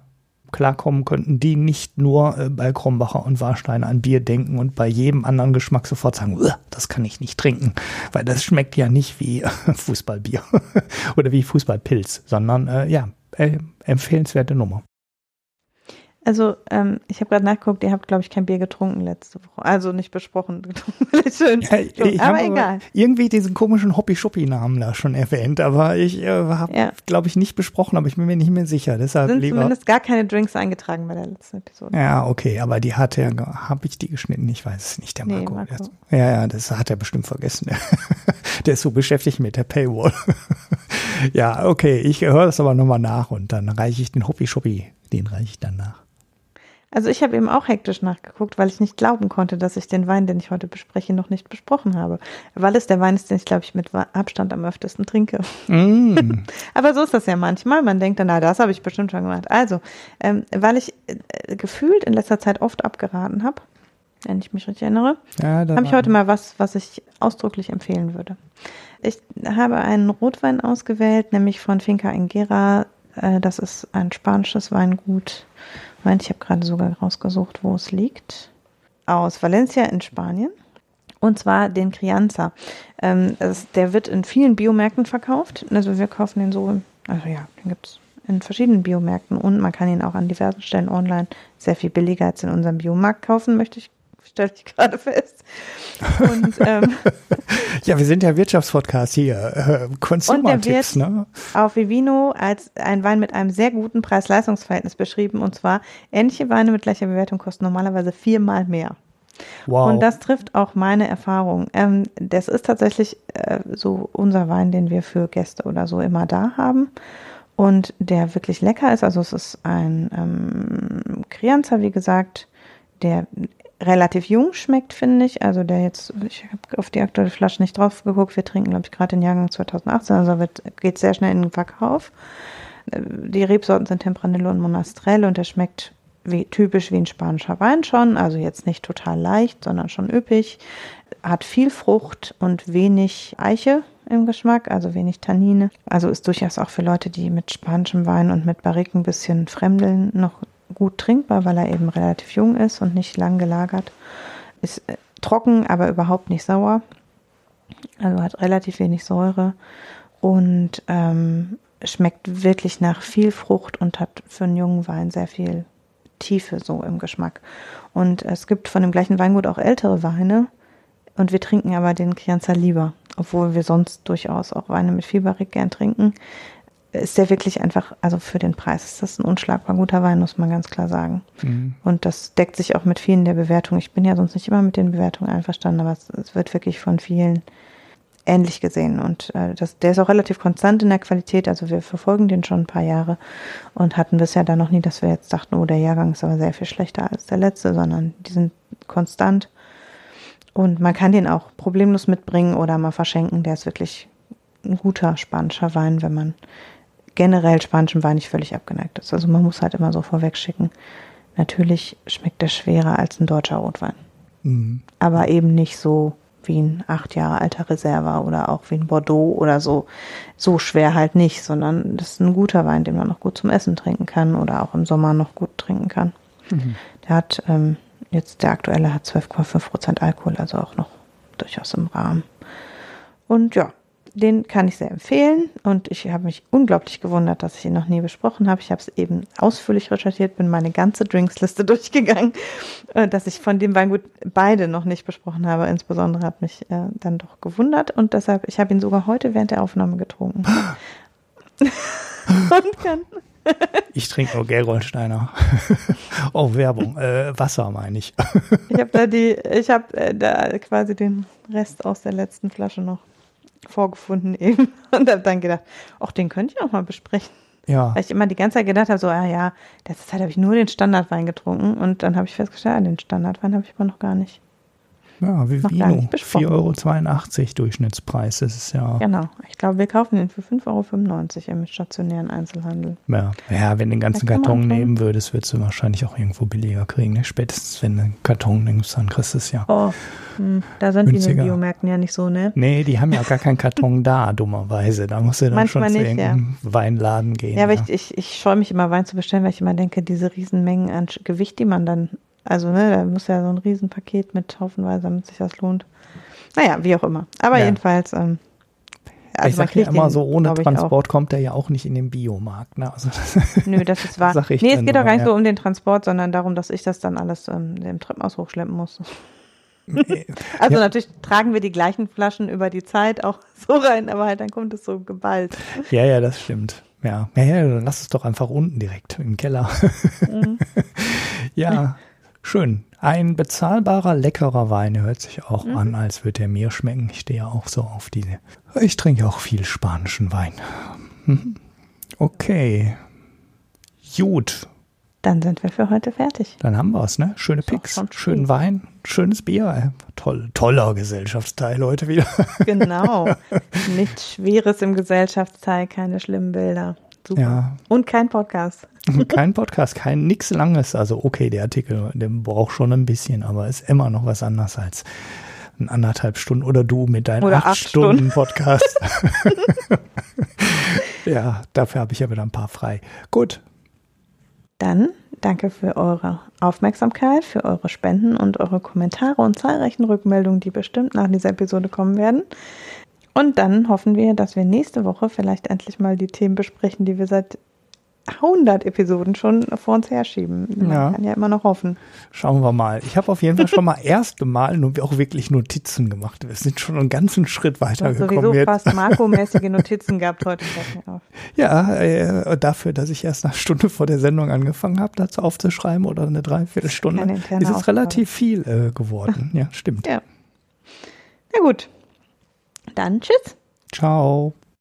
klarkommen könnten, die nicht nur äh, bei Krombacher und Warstein an Bier denken und bei jedem anderen Geschmack sofort sagen, das kann ich nicht trinken, weil das schmeckt ja nicht wie Fußballbier oder wie Fußballpilz, sondern äh, ja, äh, empfehlenswerte Nummer. Also, ähm, ich habe gerade nachgeguckt, ihr habt, glaube ich, kein Bier getrunken letzte Woche. Also nicht besprochen. ja, ich aber egal. Irgendwie diesen komischen Hoppi-Schuppi-Namen da schon erwähnt, aber ich äh, habe, ja. glaube ich, nicht besprochen, aber ich bin mir nicht mehr sicher. Deshalb sind lieber. zumindest gar keine Drinks eingetragen bei der letzten Episode. Ja, okay, aber die hat er, habe ich die geschnitten? Ich weiß es nicht, der Marco. Nee, Marco. ja, ja, das hat er bestimmt vergessen. der ist so beschäftigt mit der Paywall. ja, okay, ich höre das aber nochmal nach und dann reiche ich den Hoppi-Schuppi, den reiche ich dann nach. Also ich habe eben auch hektisch nachgeguckt, weil ich nicht glauben konnte, dass ich den Wein, den ich heute bespreche, noch nicht besprochen habe. Weil es der Wein ist, den ich, glaube ich, mit Abstand am öftesten trinke. Mm. Aber so ist das ja manchmal. Man denkt dann, na, das habe ich bestimmt schon gemacht. Also, ähm, weil ich äh, gefühlt in letzter Zeit oft abgeraten habe, wenn ich mich richtig erinnere, ja, habe ich heute mal was, was ich ausdrücklich empfehlen würde. Ich habe einen Rotwein ausgewählt, nämlich von Finca Engera. Äh, das ist ein spanisches Weingut Moment, ich habe gerade sogar rausgesucht, wo es liegt. Aus Valencia in Spanien. Und zwar den Crianza. Ähm, das, der wird in vielen Biomärkten verkauft. Also wir kaufen den so, also ja, den gibt es in verschiedenen Biomärkten und man kann ihn auch an diversen Stellen online sehr viel billiger als in unserem Biomarkt kaufen, möchte ich stelle ich gerade fest. Und, ähm, ja, wir sind ja Wirtschaftspodcast hier. Äh, Consumer-Tipps, ne? Auf Vivino als ein Wein mit einem sehr guten Preis-Leistungs-Verhältnis beschrieben. Und zwar, ähnliche Weine mit gleicher Bewertung kosten normalerweise viermal mehr. Wow. Und das trifft auch meine Erfahrung. Ähm, das ist tatsächlich äh, so unser Wein, den wir für Gäste oder so immer da haben. Und der wirklich lecker ist. Also es ist ein ähm, Crianza, wie gesagt, der relativ jung schmeckt, finde ich. Also der jetzt, ich habe auf die aktuelle Flasche nicht drauf geguckt. Wir trinken, glaube ich, gerade den Jahrgang 2018, also wird, geht sehr schnell in den Verkauf. Die Rebsorten sind Tempranillo und Monastrell und der schmeckt wie, typisch wie ein spanischer Wein schon, also jetzt nicht total leicht, sondern schon üppig, hat viel Frucht und wenig Eiche im Geschmack, also wenig Tannine. Also ist durchaus auch für Leute, die mit spanischem Wein und mit Barrique ein bisschen fremdeln, noch gut trinkbar, weil er eben relativ jung ist und nicht lang gelagert. Ist äh, trocken, aber überhaupt nicht sauer. Also hat relativ wenig Säure und ähm, schmeckt wirklich nach viel Frucht und hat für einen jungen Wein sehr viel Tiefe so im Geschmack. Und es gibt von dem gleichen Weingut auch ältere Weine und wir trinken aber den Crianza lieber, obwohl wir sonst durchaus auch Weine mit Fieberig gern trinken. Ist der wirklich einfach, also für den Preis ist das ein unschlagbar guter Wein, muss man ganz klar sagen. Mhm. Und das deckt sich auch mit vielen der Bewertungen. Ich bin ja sonst nicht immer mit den Bewertungen einverstanden, aber es, es wird wirklich von vielen ähnlich gesehen. Und äh, das, der ist auch relativ konstant in der Qualität. Also wir verfolgen den schon ein paar Jahre und hatten bisher da noch nie, dass wir jetzt dachten, oh, der Jahrgang ist aber sehr viel schlechter als der letzte, sondern die sind konstant. Und man kann den auch problemlos mitbringen oder mal verschenken. Der ist wirklich ein guter spanischer Wein, wenn man generell spanischem Wein nicht völlig abgeneigt ist. Also man muss halt immer so vorweg schicken. Natürlich schmeckt der schwerer als ein deutscher Rotwein. Mhm. Aber eben nicht so wie ein acht Jahre alter Reserva oder auch wie ein Bordeaux oder so. So schwer halt nicht, sondern das ist ein guter Wein, den man noch gut zum Essen trinken kann oder auch im Sommer noch gut trinken kann. Mhm. Der hat ähm, jetzt, der aktuelle hat 12,5 Prozent Alkohol, also auch noch durchaus im Rahmen. Und ja, den kann ich sehr empfehlen und ich habe mich unglaublich gewundert, dass ich ihn noch nie besprochen habe. Ich habe es eben ausführlich recherchiert, bin meine ganze Drinksliste durchgegangen, äh, dass ich von dem Weingut beide noch nicht besprochen habe. Insbesondere hat mich äh, dann doch gewundert und deshalb, ich habe ihn sogar heute während der Aufnahme getrunken. und kann. ich trinke nur Gerolsteiner. oh, Werbung. Äh, Wasser meine ich. ich habe da die, ich habe äh, da quasi den Rest aus der letzten Flasche noch vorgefunden eben und habe dann gedacht, ach, den könnte ich auch mal besprechen. Ja. Weil ich immer die ganze Zeit gedacht habe, so, ah ja, letzte Zeit habe ich nur den Standardwein getrunken und dann habe ich festgestellt, ah, den Standardwein habe ich aber noch gar nicht. Ja, wie Vino. 4,82 Euro Durchschnittspreis ist es ja. Genau. Ich glaube, wir kaufen den für 5,95 Euro im stationären Einzelhandel. Ja, ja wenn du den ganzen Karton nehmen würdest, würdest du wahrscheinlich auch irgendwo billiger kriegen. Ne? Spätestens, wenn du einen Karton nimmst, dann kriegst du es ja. Oh, hm, da sind günstiger. die in den Biomärkten ja nicht so, ne? Nee, die haben ja gar keinen Karton da, dummerweise. Da musst du dann Manchmal schon zu nicht, ja. Weinladen gehen. Ja, aber ja. ich, ich, ich scheue mich immer, Wein zu bestellen, weil ich immer denke, diese Riesenmengen an Gewicht, die man dann also, ne, da muss ja so ein Riesenpaket mit haufenweise, damit sich das lohnt. Naja, wie auch immer. Aber ja. jedenfalls, ähm, also ich sage ja immer so, ohne Transport kommt er ja auch nicht in den Biomarkt. Ne? Also das Nö, das ist wahr. Sag ich nee, es geht doch gar nicht ja. so um den Transport, sondern darum, dass ich das dann alles ähm, im Treppenhaus hochschleppen muss. also ja. natürlich tragen wir die gleichen Flaschen über die Zeit auch so rein, aber halt dann kommt es so geballt. Ja, ja, das stimmt. Ja, ja, ja dann lass es doch einfach unten direkt im Keller. Mhm. ja, Schön. Ein bezahlbarer, leckerer Wein hört sich auch mhm. an, als würde er mir schmecken. Ich stehe auch so auf diese. Ich trinke auch viel spanischen Wein. Mhm. Okay. Gut. Dann sind wir für heute fertig. Dann haben wir es, ne? Schöne Picks, schönen Wein, schönes Bier. Toll, toller Gesellschaftsteil heute wieder. Genau. Nichts Schweres im Gesellschaftsteil, keine schlimmen Bilder. Super. Ja. Und kein Podcast. kein Podcast, kein nix Langes. Also okay, der Artikel, der braucht schon ein bisschen, aber ist immer noch was anderes als ein anderthalb Stunden oder du mit deinem acht, acht, Stunden, Stunden Podcast. ja, dafür habe ich ja wieder ein paar frei. Gut. Dann danke für eure Aufmerksamkeit, für eure Spenden und eure Kommentare und zahlreichen Rückmeldungen, die bestimmt nach dieser Episode kommen werden. Und dann hoffen wir, dass wir nächste Woche vielleicht endlich mal die Themen besprechen, die wir seit 100 Episoden schon vor uns herschieben. Man ja. kann ja immer noch hoffen. Schauen wir mal. Ich habe auf jeden Fall schon mal erste Mal nur auch wirklich Notizen gemacht. Wir sind schon einen ganzen Schritt weitergekommen. Ich habe sowieso fast Marco-mäßige Notizen gehabt heute. Ja, äh, dafür, dass ich erst eine Stunde vor der Sendung angefangen habe, dazu aufzuschreiben oder eine Dreiviertelstunde, ist es Aufgabe. relativ viel äh, geworden. Ja, stimmt. Ja. Na gut, dann tschüss. Ciao.